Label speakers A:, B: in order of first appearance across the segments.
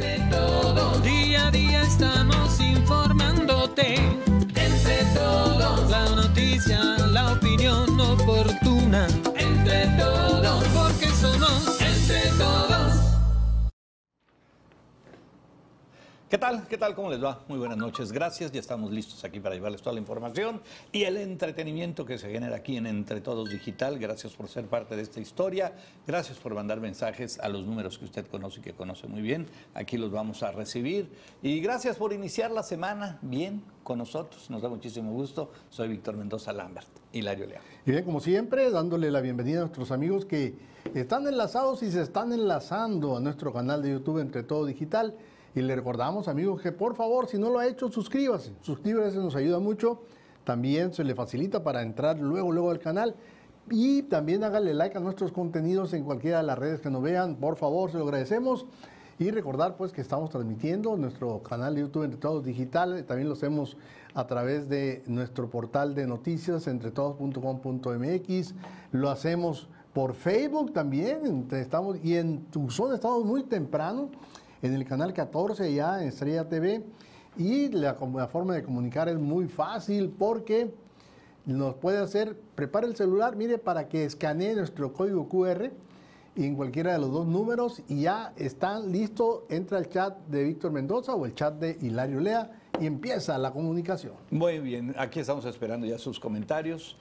A: Entre todos. Día a día estamos informándote.
B: ¿Qué tal? ¿Qué tal? ¿Cómo les va? Muy buenas noches. Gracias. Ya estamos listos aquí para llevarles toda la información y el entretenimiento que se genera aquí en Entre Todos Digital. Gracias por ser parte de esta historia. Gracias por mandar mensajes a los números que usted conoce y que conoce muy bien. Aquí los vamos a recibir. Y gracias por iniciar la semana bien con nosotros. Nos da muchísimo gusto. Soy Víctor Mendoza Lambert. Hilario León.
C: Y bien, como siempre, dándole la bienvenida a nuestros amigos que están enlazados y se están enlazando a nuestro canal de YouTube Entre Todo Digital. Y le recordamos, amigos, que por favor, si no lo ha hecho, suscríbase. Suscríbase, nos ayuda mucho. También se le facilita para entrar luego, luego al canal. Y también hágale like a nuestros contenidos en cualquiera de las redes que nos vean. Por favor, se lo agradecemos. Y recordar pues que estamos transmitiendo nuestro canal de YouTube Entre Todos Digital. También lo hacemos a través de nuestro portal de noticias entretodos.com.mx. Lo hacemos por Facebook también. Estamos, y en Tucson estamos muy temprano en el canal 14 ya en Estrella TV. Y la, forma de comunicar es muy fácil porque nos puede hacer, prepara el celular, mire, para que escanee nuestro código QR en cualquiera de los dos números y ya están listos, entra el chat de Víctor Mendoza o el chat de Hilario Lea y empieza la comunicación.
B: Muy bien, aquí estamos esperando ya sus comentarios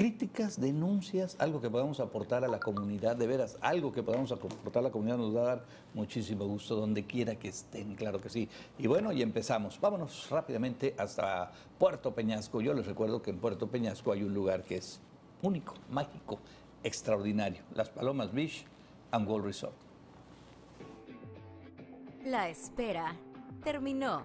B: críticas, denuncias, algo que podamos aportar a la comunidad, de veras, algo que podamos aportar a la comunidad nos va a dar muchísimo gusto donde quiera que estén, claro que sí. Y bueno, y empezamos. Vámonos rápidamente hasta Puerto Peñasco. Yo les recuerdo que en Puerto Peñasco hay un lugar que es único, mágico, extraordinario, Las Palomas Beach and Gold Resort.
D: La espera terminó.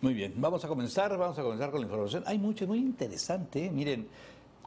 B: Muy bien, vamos a comenzar, vamos a comenzar con la información. Hay mucho, muy interesante, ¿eh? miren,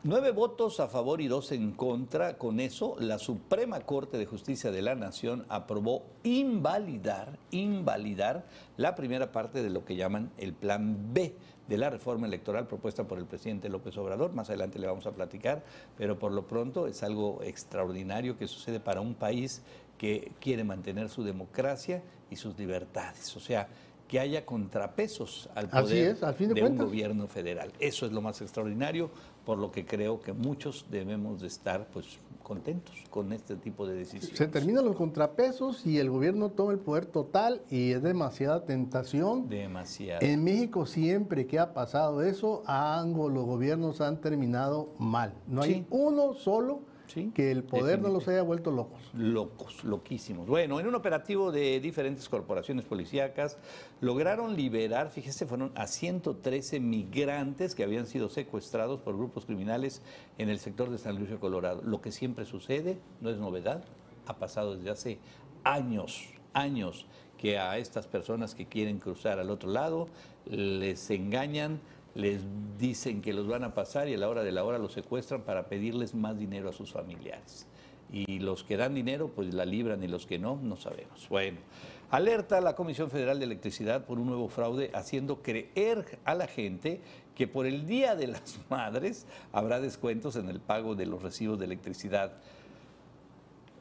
B: nueve votos a favor y dos en contra. Con eso, la Suprema Corte de Justicia de la Nación aprobó invalidar, invalidar la primera parte de lo que llaman el Plan B de la reforma electoral propuesta por el presidente López Obrador. Más adelante le vamos a platicar, pero por lo pronto es algo extraordinario que sucede para un país que quiere mantener su democracia y sus libertades. O sea, que haya contrapesos al poder
C: es, al fin de,
B: de un gobierno federal. Eso es lo más extraordinario, por lo que creo que muchos debemos de estar pues contentos con este tipo de decisiones.
C: Se terminan los contrapesos y el gobierno toma el poder total y es demasiada tentación.
B: Demasiado.
C: En México siempre que ha pasado eso, ambos los gobiernos han terminado mal. No hay
B: Sí.
C: uno solo
B: Sí,
C: que el poder no los haya vuelto locos.
B: locos, loquísimos. Bueno, en un operativo de diferentes corporaciones policíacas lograron liberar, fíjese, fueron a 113 migrantes que habían sido secuestrados por grupos criminales en el sector de San Luis de Colorado. Lo que siempre sucede, no es novedad, ha pasado desde hace años, años que a estas personas que quieren cruzar al otro lado les engañan, les dicen que los van a pasar y a la hora de la hora los secuestran para pedirles más dinero a sus familiares. Y los que dan dinero, pues la libran y los que no, no sabemos. Bueno, alerta a la Comisión Federal de Electricidad por un nuevo fraude haciendo creer a la gente que por el Día de las Madres habrá descuentos en el pago de los recibos de electricidad.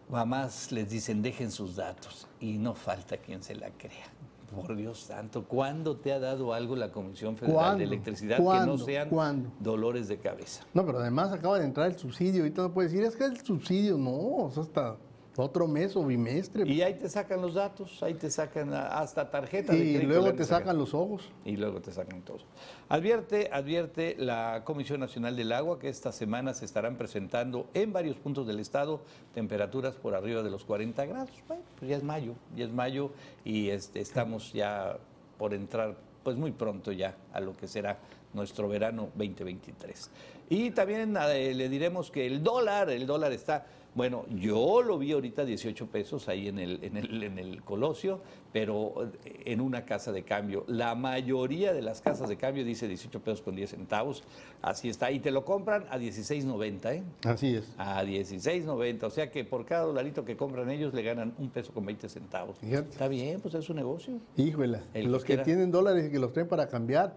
B: Mamás les dicen dejen sus datos y no falta quien se la crea. Por Dios santo, ¿cuándo te ha dado algo la Comisión Federal
C: ¿Cuándo?
B: de Electricidad que no sean
C: ¿Cuándo?
B: dolores de cabeza?
C: No, pero además acaba de entrar el subsidio. Ahorita no puede decir, es que el subsidio no, o sea, hasta otro mes o bimestre.
B: Y ahí te sacan los datos, ahí te sacan hasta tarjeta de
C: Y luego te sacan los ojos.
B: Y luego te sacan todos. Advierte, advierte la Comisión Nacional del Agua que esta semana se estarán presentando en varios puntos del estado temperaturas por arriba de los 40 grados. Bueno, pues ya es mayo, ya es mayo y este, estamos ya por entrar pues muy pronto ya a lo que será nuestro verano 2023. Y también eh, le diremos que el dólar, el dólar está Bueno, yo lo vi ahorita 18 pesos ahí en el, en el, en el Colosio, pero eh, en una casa de cambio. La mayoría de las casas de cambio dice 18 pesos con 10 centavos. Así está. Y te lo compran a 16.90, ¿eh?
C: Así es.
B: A 16.90. O sea que por cada dolarito que compran ellos le ganan un peso con 20 centavos.
C: Fíjate.
B: Está bien, pues es su negocio.
C: Híjole, los
B: que
C: que tienen dólares y que los traen para cambiar,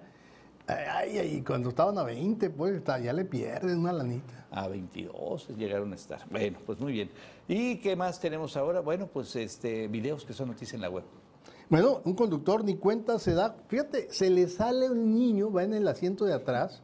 C: ay, ay, cuando estaban a 20, pues ya le pierden una lanita.
B: A 22 llegaron a estar. Bueno, pues muy bien. ¿Y qué más tenemos ahora? Bueno, pues este videos que son noticias en la web.
C: Bueno, un conductor ni cuenta se da, fíjate, se le sale un niño, va en el asiento de atrás,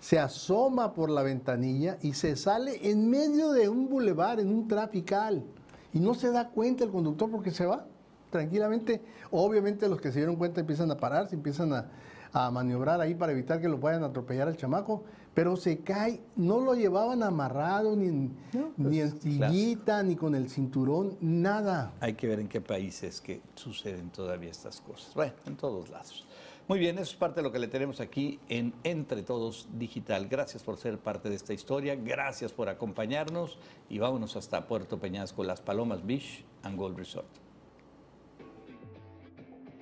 C: se asoma por la ventanilla y se sale en medio de un bulevar, en un trafical. Y no se da cuenta el conductor porque se va tranquilamente. Obviamente los que se dieron cuenta empiezan a parar, se empiezan a, a maniobrar ahí para evitar que lo vayan a atropellar al chamaco, pero se cae, no lo llevaban amarrado, ni en, ni en sillita, ni con el cinturón, nada.
B: Hay que ver en qué países que suceden todavía estas cosas. Bueno, en todos lados. Muy bien, eso es parte de lo que le tenemos aquí en Entre Todos Digital. Gracias por ser parte de esta historia, gracias por acompañarnos y vámonos hasta Puerto Peñasco, Las Palomas Beach and Gold Resort.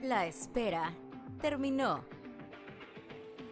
D: La espera terminó.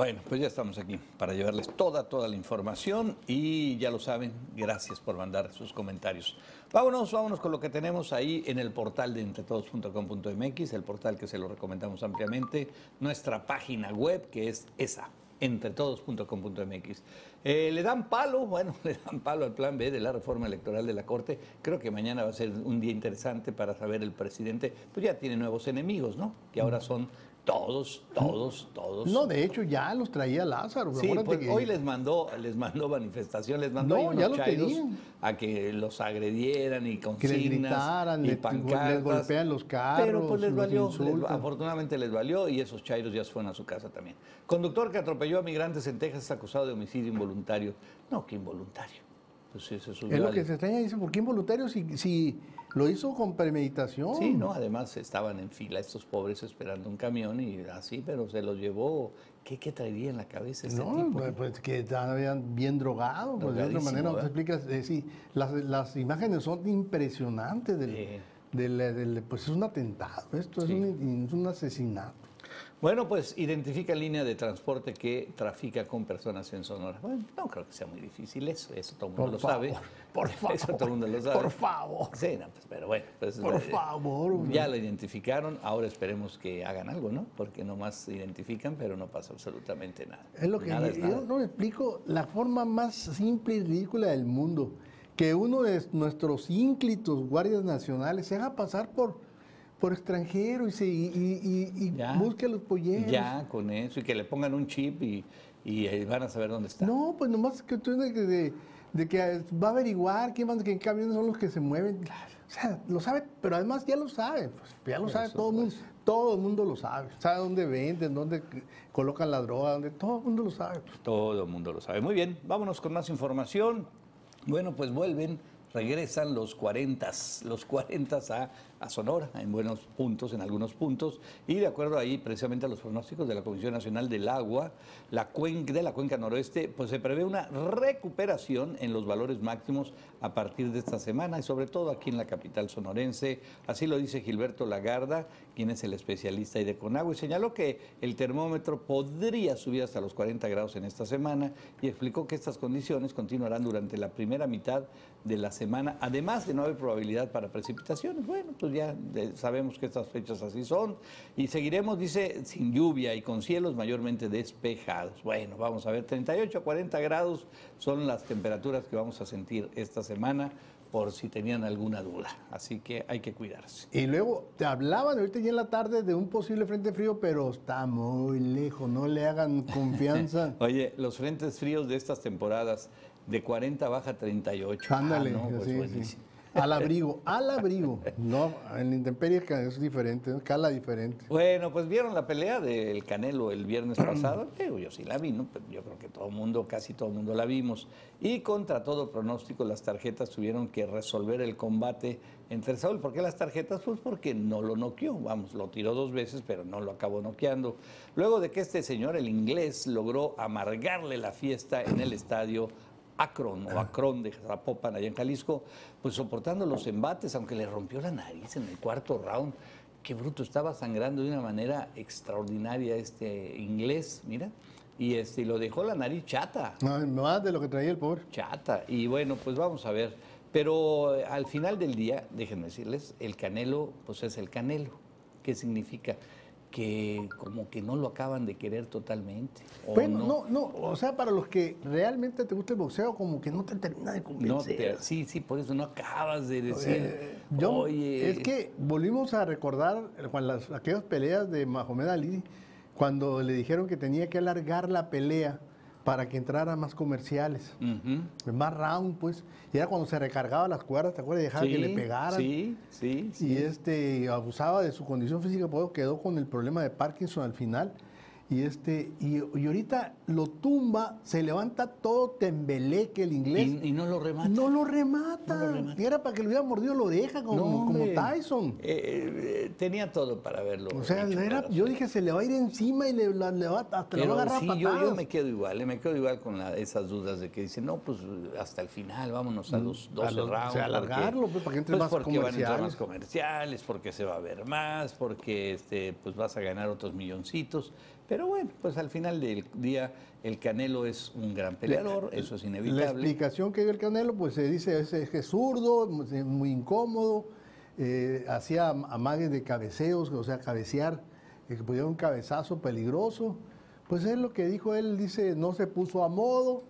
B: Bueno, pues ya estamos aquí para llevarles toda, toda la información y ya lo saben, gracias por mandar sus comentarios. Vámonos, vámonos con lo que tenemos ahí en el portal de entretodos.com.mx, el portal que se lo recomendamos ampliamente, nuestra página web que es esa, entretodos.com.mx. Eh, le dan palo, bueno, le dan palo al plan B de la reforma electoral de la Corte. Creo que mañana va a ser un día interesante para saber el presidente, pues ya tiene nuevos enemigos, ¿no? Que ahora son todos, todos, todos.
C: No, de hecho ya los traía Lázaro.
B: Sí, pues
C: que-
B: hoy les mandó, les mandó manifestación, les mandó
C: No,
B: unos
C: ya lo
B: chairos
C: tenían.
B: a que los agredieran y
C: que
B: consignas
C: les gritaran,
B: y
C: le-
B: pancartas.
C: les golpean los carros,
B: Pero pues les
C: los
B: valió, les- afortunadamente les valió y esos chairos ya se fueron a su casa también. Conductor que atropelló a migrantes en Texas acusado de homicidio involuntario. No, que involuntario. Pues sí,
C: Es lo que se extraña, dice, ¿por qué involuntario si, si lo hizo con premeditación?
B: Sí, no, además estaban en fila estos pobres esperando un camión y así, pero se los llevó. ¿Qué, qué traería en la cabeza este
C: No,
B: tipo?
C: pues, pues, que estaban bien drogados, pues de otra manera no te explicas. eh, sí, las, las imágenes son impresionantes. Del, del- del- pues es un atentado, esto
B: Sí.
C: es, un, es un asesinato.
B: Bueno, pues identifica línea de transporte que trafica con personas en Sonora. Bueno, no creo que sea muy difícil eso, eso todo el mundo
C: Por
B: lo
C: favor,
B: sabe.
C: por
B: Eso todo el
C: favor,
B: mundo lo sabe.
C: por favor.
B: Sí, no, pues, pero bueno. pues,
C: Por
B: eh,
C: favor.
B: Ya lo identificaron, ahora esperemos que hagan algo, ¿no? Porque nomás identifican, pero no pasa absolutamente nada.
C: Es lo que
B: Nada
C: yo,
B: es
C: yo
B: nada.
C: no me explico la forma más simple y ridícula del mundo. Que uno de nuestros ínclitos guardias nacionales se haga pasar por, por extranjero y, se, y, y- y- y
B: Ya.
C: busque los polleros.
B: Ya, con eso, y que le pongan un chip y, y, van a saber dónde está.
C: No, pues nomás que tú de, de- de que va a averiguar quién qué camiones son los que se mueven. O sea, lo sabe, pero además ya lo sabe, pues, ya lo sabe todo el mundo. Todo el mundo lo sabe. Sabe dónde venden, dónde colocan la droga, dónde todo el mundo lo sabe. pues.
B: Todo el mundo lo sabe. Muy bien, vámonos con más información. Bueno, pues vuelven, regresan los 40, los 40 a, a Sonora, en buenos puntos, en algunos puntos, y de acuerdo ahí precisamente a los pronósticos de la Comisión Nacional del Agua, la cuenca, de la cuenca noroeste, pues se prevé una recuperación en los valores máximos a partir de esta semana y sobre todo aquí en la capital sonorense. Así lo dice Gilberto Lagarda, quien es el especialista ahí de Conagua, y señaló que el termómetro podría subir hasta los 40 grados en esta semana y explicó que estas condiciones continuarán durante la primera mitad de la semana, además de no haber probabilidad para precipitaciones. Bueno, pues ya eh, sabemos que estas fechas así son y seguiremos, dice, sin lluvia y con cielos mayormente despejados. Bueno, vamos a ver, 38 a 40 grados son las temperaturas que vamos a sentir esta semana por si tenían alguna duda. Así que hay que cuidarse.
C: Y luego te hablaban ahorita ya en la tarde de un posible frente frío, pero está muy lejos, no le hagan confianza.
B: Oye, los frentes fríos de estas temporadas, de 40 baja a 38.
C: Ándale,
B: Ah, no, pues
C: sí, sí. Al abrigo, al abrigo. No, en la intemperie es diferente, cala diferente.
B: Bueno, pues vieron la pelea del Canelo el viernes pasado. Digo, yo sí la vi, ¿no? Yo creo que todo el mundo, casi todo el mundo la vimos. Y contra todo pronóstico, las tarjetas tuvieron que resolver el combate entre Saúl. ¿Por qué las tarjetas? Pues porque no lo noqueó. Vamos, lo tiró dos veces, pero no lo acabó noqueando. Luego de que este señor, el inglés, logró amargarle la fiesta en el estadio Akron o Akron de Zapopan, allá en Jalisco, pues soportando los embates, aunque le rompió la nariz en el cuarto round. Qué bruto, estaba sangrando de una manera extraordinaria este inglés, mira, y este lo dejó la nariz chata,
C: No, más de lo que traía el pobre.
B: chata. Y bueno, pues vamos a ver. Pero eh, al final del día, déjenme decirles, el Canelo, pues es el Canelo. ¿Qué significa? Que como que no lo acaban de querer totalmente.
C: Bueno, no, no, o sea, para los que realmente te gusta el boxeo, como que no te termina de
B: No
C: convencer.
B: te- sí, sí, por eso no acabas de decir,
C: Eh, yo-
B: oye,
C: es que volvimos a recordar eh, cuando las, aquellas peleas de Mahomed Ali, cuando le dijeron que tenía que alargar la pelea para que entrara más comerciales, más round, pues. Y era cuando se recargaba las cuerdas, ¿te acuerdas? Dejaba que le pegaran.
B: Sí, sí, sí.
C: Y este abusaba de su condición física, pues quedó con el problema de Parkinson al final. Y este y, y ahorita lo tumba, se levanta todo tembeleque el inglés.
B: Y, y no lo remata.
C: no lo remata.
B: No lo remata.
C: Y era para que le hubiera mordido la oreja como,
B: No,
C: como. Tyson.
B: Eh, eh, tenía todo para verlo.
C: O sea, era- yo dije, se le va a ir encima y le, la- le va, hasta le va a
B: Pero
C: agarrar
B: sí,
C: a
B: yo, yo me quedo igual, eh, me quedo igual con la- esas dudas de que dicen, no, pues hasta el final, vámonos a los 12
C: Mm, los- o
B: rounds.
C: sea, alargarlo, pues, para que entre más
B: porque van a entrar más
C: comerciales.
B: comerciales, porque se va a ver más, porque este, pues vas a ganar otros milloncitos. Pero bueno, pues al final del día el Canelo es un gran peleador, eso es
C: La
B: inevitable.
C: explicación que dio el Canelo, pues se dice es, es que es zurdo, es muy incómodo, eh, hacía amagues de cabeceos, o sea, cabecear, eh, que pudiera un cabezazo peligroso. Pues es lo que dijo él, dice, no se puso a modo,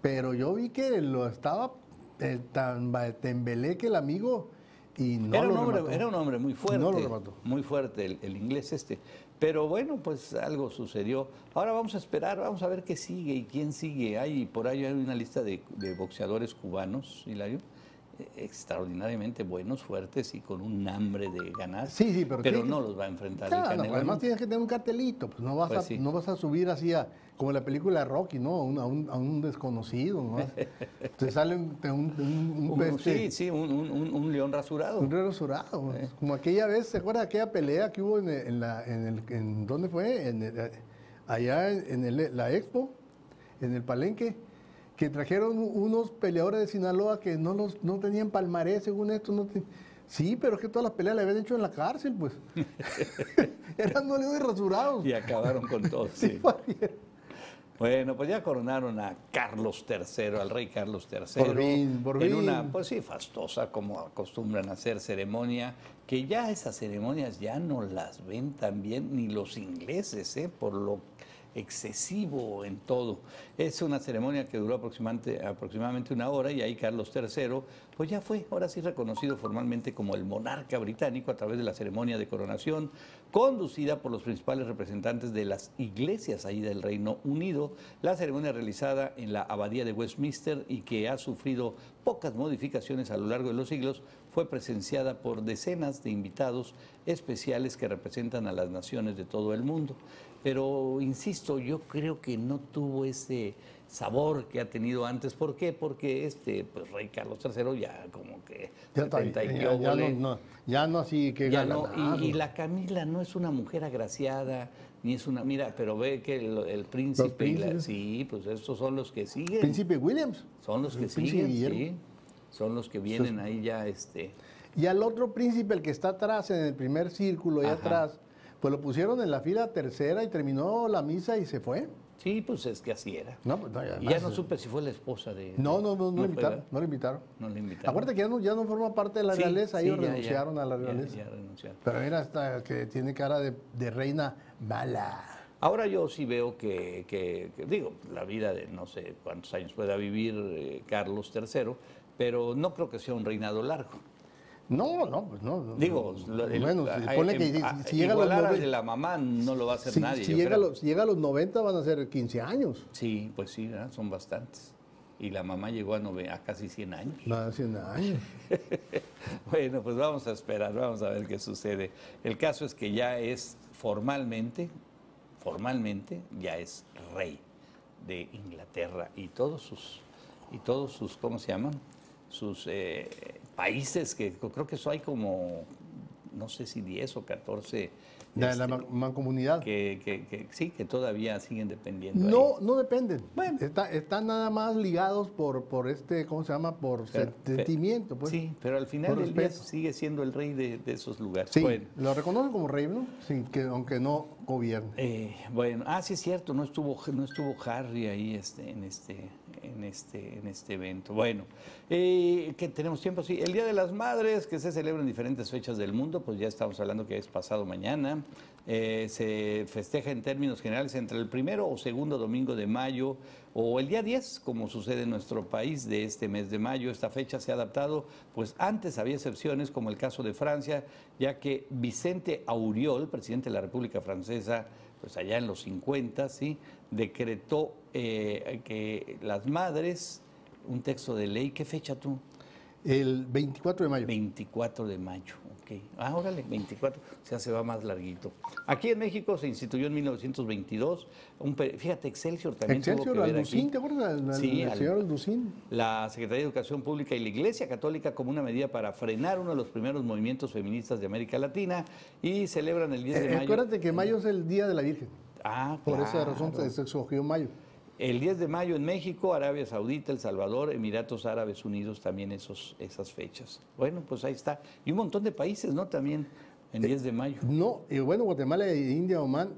C: pero yo vi que lo estaba eh, tan ba- tembeleque el amigo y no
B: era,
C: lo
B: un hombre,
C: remató.
B: era un hombre muy fuerte.
C: No lo.
B: Muy fuerte el, el inglés este. Pero bueno, pues algo sucedió. Ahora vamos a esperar, vamos a ver qué sigue y quién sigue. Hay por ahí hay una lista de, de boxeadores cubanos, Hilario, eh, extraordinariamente buenos, fuertes y con un hambre de ganar.
C: Sí, sí, pero que-
B: no los va a enfrentar el Canelo.
C: además tienes que tener un cartelito, pues no vas,
B: Pues
C: a,
B: sí.
C: no vas a subir así a, como la película Rocky, ¿no? A un, a un, a un desconocido, ¿no? Te sale un, un,
B: sí, sí, un, león rasurado.
C: un rero surado, Como aquella vez, ¿se acuerda de aquella pelea que hubo en, la, en, el, en ¿dónde fue? En el- allá en el- la Expo, en el Palenque, que trajeron unos peleadores de Sinaloa que no los no tenían palmarés, según esto. No sí, pero es que todas las peleas le habían hecho en la cárcel, pues. Eran no leones rasurados.
B: Y acabaron con todo.
C: Sí,
B: sí. Bueno, pues ya coronaron a Carlos III, al rey Carlos III.
C: Por fin, por
B: En una, pues sí, fastosa, como acostumbran a hacer ceremonia, que ya esas ceremonias ya no las ven tan bien ni los ingleses, ¿eh? por lo excesivo en todo. Es una ceremonia que duró aproximadamente, aproximadamente una hora y ahí Carlos III, pues ya fue, ahora sí reconocido formalmente como el monarca británico a través de la ceremonia de coronación, conducida por los principales representantes de las iglesias ahí del Reino Unido. La ceremonia realizada en la abadía de Westminster y que ha sufrido pocas modificaciones a lo largo de los siglos, fue presenciada por decenas de invitados especiales que representan a las naciones de todo el mundo. Pero, insisto, yo creo que no tuvo ese sabor que ha tenido antes. ¿Por qué? Porque este pues, rey Carlos III ya como que
C: Ya, está,
B: 70 y
C: ya- ya no, no, ya no así que
B: Ya no, y, y la Camila no es una mujer agraciada, ni es una, mira, pero ve que el, el príncipe, y la- sí, pues estos son los que siguen,
C: Príncipe Williams.
B: son los que siguen, sí, son los que vienen ahí ya, este,
C: Y al otro príncipe, el que está atrás, en el primer círculo, ahí
B: Ajá.
C: atrás, pues lo pusieron en la fila tercera y terminó la misa y se fue.
B: sí, pues es que así era.
C: No, pues no, y
B: ya no supe si fue la esposa de...
C: No, no, no, no, le invitaron, no le invitaron.
B: No le invitaron.
C: Acuérdate que ya no, ya no forma parte de la
B: Sí,
C: realeza,
B: sí,
C: ellos
B: ya, ya,
C: renunciaron a la realeza.
B: ya renunciaron.
C: Pero mira, hasta que tiene cara de, de reina mala.
B: Ahora yo sí veo que, que- que, digo, la vida de no sé cuántos años pueda vivir eh, Carlos III, pero no creo que sea un reinado largo.
C: No, no, pues no. no,
B: Digo,
C: no.
B: el-
C: si,
B: a-
C: ponle que si, si llega a los
B: igualar al de
C: 90,
B: la mamá no lo va a hacer
C: si,
B: nadie.
C: si llega los, si llega a los 90 van a ser 15 años.
B: Sí, pues sí, ¿verdad? son bastantes. y la mamá llegó a, nove- a casi 100 años.
C: Más de 100 años.
B: Bueno, pues vamos a esperar, vamos a ver qué sucede. El caso es que ya es formalmente, formalmente, ya es rey de Inglaterra y todos sus, y todos sus, ¿cómo se llaman? Sus eh, países, que creo que eso hay como, no sé si 10 o 14.
C: De la
B: este,
C: ma- mancomunidad.
B: que, que- que sí, que todavía siguen dependiendo. ahí.
C: No, no dependen.
B: Bueno.
C: Está- están nada más ligados por, por este, ¿cómo se llama? Por
B: Pero-
C: sentimiento, pues.
B: Sí, pero al final del día sigue siendo el rey de, de esos lugares.
C: Sí,
B: Bueno.
C: lo reconocen como rey, ¿no? Sí, que, aunque no gobierne.
B: Eh, bueno, ah, sí es cierto, no estuvo, no estuvo Harry ahí este, en, este, en, este, en este evento. Bueno, eh, que tenemos tiempo, sí. El Día de las Madres, que se celebra en diferentes fechas del mundo, pues ya estamos hablando que es pasado mañana. Eh, se festeja en términos generales entre el primero o segundo domingo de mayo o el día 10, como sucede en nuestro país de este mes de mayo. Esta fecha se ha adaptado, pues antes había excepciones, como el caso de Francia, ya que Vicente Auriol, presidente de la República Francesa, pues allá en los 50, ¿sí? Decretó eh, que las madres, un texto de ley, ¿qué fecha tú?
C: El 24 de mayo.
B: 24 de mayo, ok. Ah, órale, 24, o sea, se va más larguito. Aquí en México se instituyó en 1922, un, fíjate, Excelsior también tuvo
C: Excelsior,
B: que ver
C: Alducín,
B: aquí.
C: ¿te acuerdas?
B: Sí, al-
C: señor Alducín.
B: La Secretaría de Educación Pública y la Iglesia Católica como una medida para frenar uno de los primeros movimientos feministas de América Latina y celebran el 10 de
C: Eh,
B: mayo.
C: acuérdate que mayo es el Día de la Virgen.
B: Ah,
C: Por esa razón se, escogió mayo.
B: El 10 de mayo en México, Arabia Saudita, El Salvador, Emiratos Árabes Unidos, también esos, esas fechas. Bueno, pues ahí está. Y un montón de países, ¿no? También en 10 de mayo.
C: No, eh, bueno, Guatemala, e India, Oman.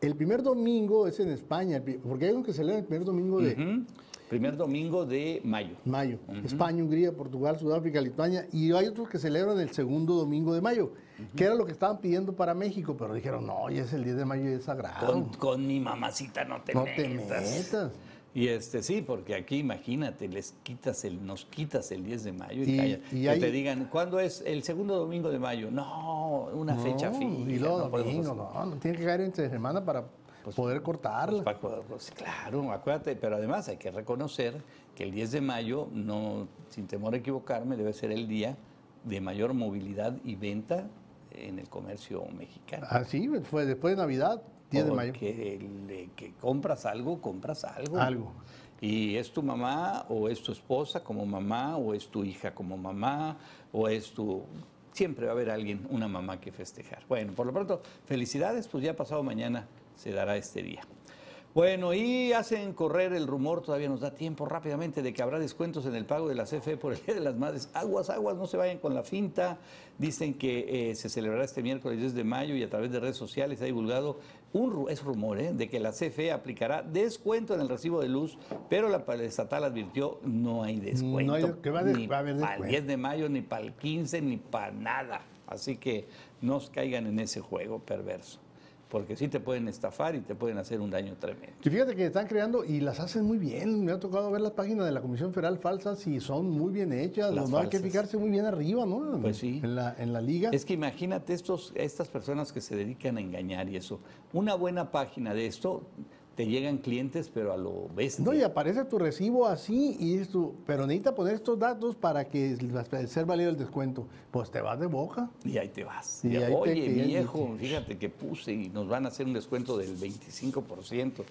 C: El primer domingo es en España, el porque hay uno que celebra el primer domingo de.
B: Primer domingo de mayo.
C: mayo. España, Hungría, Portugal, Sudáfrica, Lituania. Y hay otros que celebran el segundo domingo de mayo, que era lo que estaban pidiendo para México, pero dijeron, no, ya es el 10 de mayo y es sagrado.
B: Con, con mi mamacita no te
C: no te
B: metas.
C: metas.
B: Y este sí, porque aquí imagínate, les quitas el, nos quitas el 10 de mayo y,
C: Y-
B: calla.
C: y
B: que te digan, ¿cuándo es el segundo domingo de mayo? No, una fecha fija.
C: Y luego
B: no
C: no, no, tiene que caer entre semana para poder cortarla.
B: Pues, Paco, pues, claro, acuérdate, pero además hay que reconocer que el 10 de mayo, no, sin temor a equivocarme, debe ser el día de mayor movilidad y venta en el comercio mexicano.
C: Así fue después de Navidad, 10 de mayo.
B: Que compras algo, compras algo.
C: Algo.
B: Y es tu mamá o es tu esposa como mamá o es tu hija como mamá o es tu... Siempre va a haber alguien, una mamá que festejar. Bueno, por lo pronto, felicidades, pues ya pasado mañana se dará este día. Bueno, y hacen correr el rumor, todavía nos da tiempo rápidamente, de que habrá descuentos en el pago de la CFE por el Día de las Madres. Aguas, aguas, no se vayan con la finta. Dicen que eh, se celebrará este miércoles 10 de mayo y a través de redes sociales ha divulgado, un, es rumor, ¿eh? de que la CFE aplicará descuento en el recibo de luz, pero la estatal advirtió no hay descuento.
C: No hay- que va a des-
B: ni
C: va a haber
B: para el
C: descuento.
B: 10 de mayo, ni para el 15, ni para nada. Así que no caigan en ese juego perverso, porque sí te pueden estafar y te pueden hacer un daño tremendo.
C: Y fíjate que están creando y las hacen muy bien. Me ha tocado ver las páginas de la Comisión Federal falsas y son muy bien hechas.
B: Las
C: no hay que fijarse muy bien arriba, ¿no?
B: Pues sí.
C: En la, en la liga.
B: Es que imagínate estos, estas personas que se dedican a engañar y eso. Una buena página de esto, te llegan clientes, pero a lo bestia.
C: No, y aparece tu recibo así y es tu, pero necesita poner estos datos para que ser válido el descuento. Pues te vas de boca.
B: Y ahí te vas.
C: Y
B: Y,
C: ahí te
B: Oye, viejo, fíjate que puse y nos van a hacer un descuento del 25%.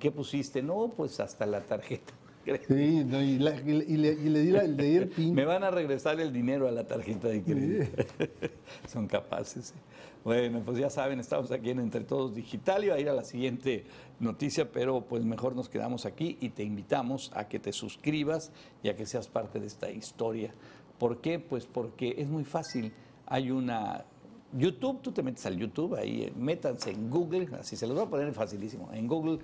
B: ¿Qué pusiste? No, pues hasta la tarjeta.
C: Sí, no, y, la- y le, y le- y le di la- le di el pin.
B: Me van a regresar el dinero a la tarjeta de crédito. Son capaces. ¿eh? Bueno, pues ya saben, estamos aquí en Entre Todos Digital. Iba a ir a la siguiente noticia, pero pues mejor nos quedamos aquí y te invitamos a que te suscribas y a que seas parte de esta historia. ¿Por qué? Pues porque es muy fácil. Hay una YouTube, tú te metes al YouTube, ahí eh, métanse en Google, así se los voy a poner facilísimo. En Google,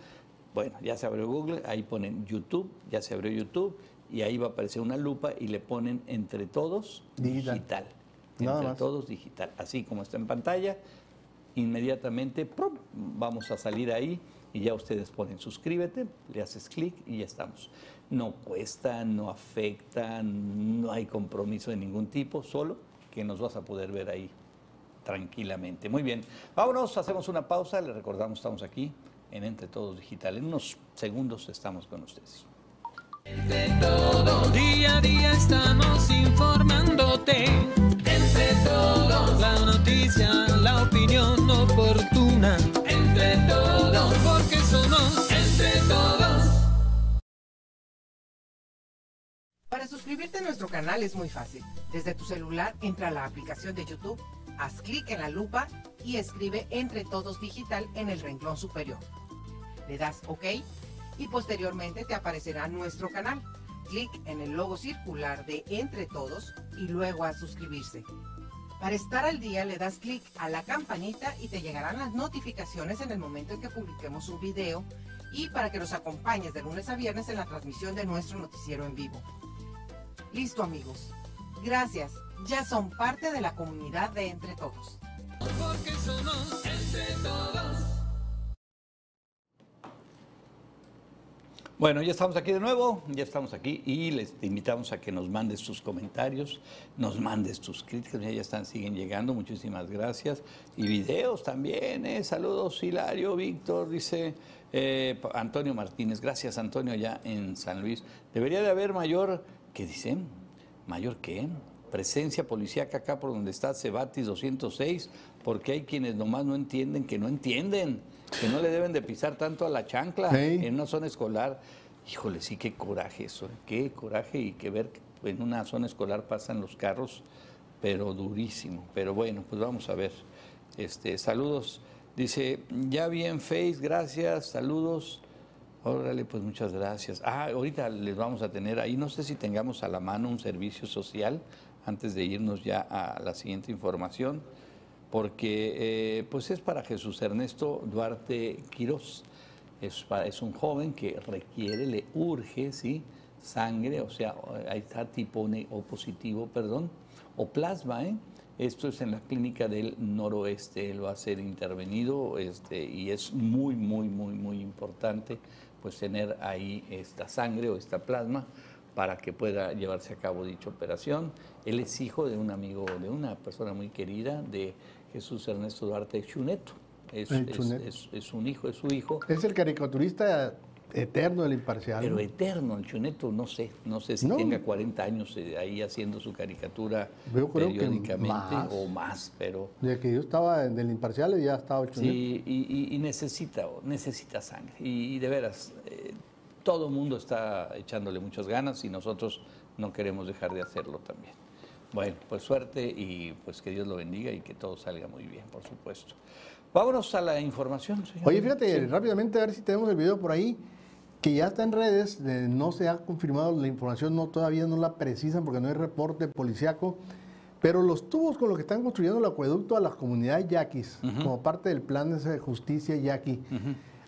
B: bueno, ya se abrió Google, ahí ponen YouTube, ya se abrió YouTube y ahí va a aparecer una lupa y le ponen entre todos
C: Digital.
B: digital.
C: Nada
B: entre
C: más.
B: todos digital. Así como está en pantalla, inmediatamente ¡prum! vamos a salir ahí y ya ustedes ponen suscríbete, le haces clic y ya estamos. No cuesta, no afecta, no hay compromiso de ningún tipo, solo que nos vas a poder ver ahí tranquilamente. Muy bien, vámonos, hacemos una pausa, les recordamos, estamos aquí en Entre Todos Digital. En unos segundos estamos con ustedes.
A: Entre todos, día a día estamos informándote. La opinión oportuna. Entre todos, porque somos entre todos.
E: Para suscribirte a nuestro canal es muy fácil. Desde tu celular entra a la aplicación de YouTube, haz clic en la lupa y escribe Entre Todos Digital en el renglón superior. Le das OK y posteriormente te aparecerá nuestro canal. Clic en el logo circular de Entre Todos y luego a suscribirse. Para estar al día le das clic a la campanita y te llegarán las notificaciones en el momento en que publiquemos un video y para que nos acompañes de lunes a viernes en la transmisión de nuestro noticiero en vivo. Listo amigos. Gracias. Ya son parte de la comunidad de Entre Todos.
A: Entre todos.
B: Bueno, ya estamos aquí de nuevo, ya estamos aquí y les invitamos a que nos mandes tus comentarios, nos mandes tus críticas, ya están, siguen llegando, muchísimas gracias. Y videos también, ¿eh? saludos Hilario, Víctor, dice eh, Antonio Martínez, gracias Antonio, ya en San Luis. Debería de haber mayor, ¿qué dicen? ¿Mayor qué? Presencia policíaca acá por donde está Cebatis 206, porque hay quienes nomás no entienden que no entienden que no le deben de pisar tanto a la chancla
C: Sí.
B: en una zona escolar. Híjole, sí, qué coraje eso, ¿eh? qué coraje y que ver que en una zona escolar pasan los carros, pero durísimo. Pero bueno, pues vamos a ver. Este, saludos. Dice, ya vi en Face, gracias, saludos. Órale, pues muchas gracias. Ah, ahorita les vamos a tener ahí, no sé si tengamos a la mano un servicio social antes de irnos ya a la siguiente información porque eh, pues es para Jesús Ernesto Duarte Quirós. Es, es un joven que requiere, le urge, ¿sí? Sangre, o sea, ahí está tipo o positivo, perdón, o plasma, ¿eh? Esto es en la clínica del noroeste, él va a ser intervenido este, y es muy, muy, muy, muy importante pues tener ahí esta sangre o esta plasma para que pueda llevarse a cabo dicha operación. Él es hijo de un amigo, de una persona muy querida, de Jesús Ernesto Duarte Chuneto. Es, es-
C: Chuneto.
B: es- es un hijo, es su hijo.
C: Es el caricaturista eterno del imparcial.
B: Pero
C: ¿no?
B: eterno, el Chuneto, no sé, no sé si
C: No.
B: tenga 40 años eh, ahí haciendo su caricatura
C: Yo creo que
B: periódicamente
C: más.
B: o más, pero
C: Desde que yo estaba en el imparcial ya estaba hecho.
B: sí, y, y- y necesita, necesita sangre. Y, y de veras, eh, todo el mundo está echándole muchas ganas y nosotros no queremos dejar de hacerlo también. Bueno, pues suerte y pues que Dios lo bendiga y que todo salga muy bien, por supuesto. Vámonos a la información. señor.
C: Oye, fíjate,
B: Sí.
C: rápidamente a ver si tenemos el video por ahí, que ya está en redes, eh, no se ha confirmado la información, no todavía no la precisan porque no hay reporte policiaco, pero los tubos con los que están construyendo el acueducto a la comunidad yaquis, como parte del plan de justicia yaqui,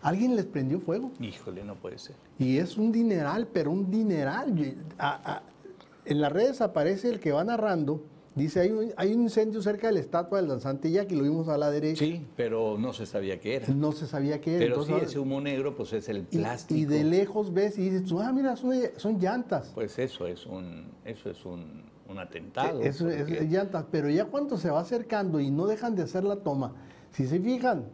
C: alguien les prendió fuego.
B: Híjole, no puede ser.
C: Y es un dineral, pero un dineral. Y, a- a- en las redes aparece el que va narrando, dice, hay un, hay un incendio cerca de la estatua del danzante yaqui, lo vimos a la derecha,
B: Sí, pero no se sabía qué era.
C: no se sabía qué era.
B: Pero sí,
C: entonces,
B: ese humo negro, pues es el plástico.
C: Y, de lejos ves y dices, tú, ah, mira, son, son llantas.
B: Pues eso es un, eso es un, un atentado.
C: Eso es, llantas. Pero ya cuando se va acercando y no dejan de hacer la toma, si se fijan,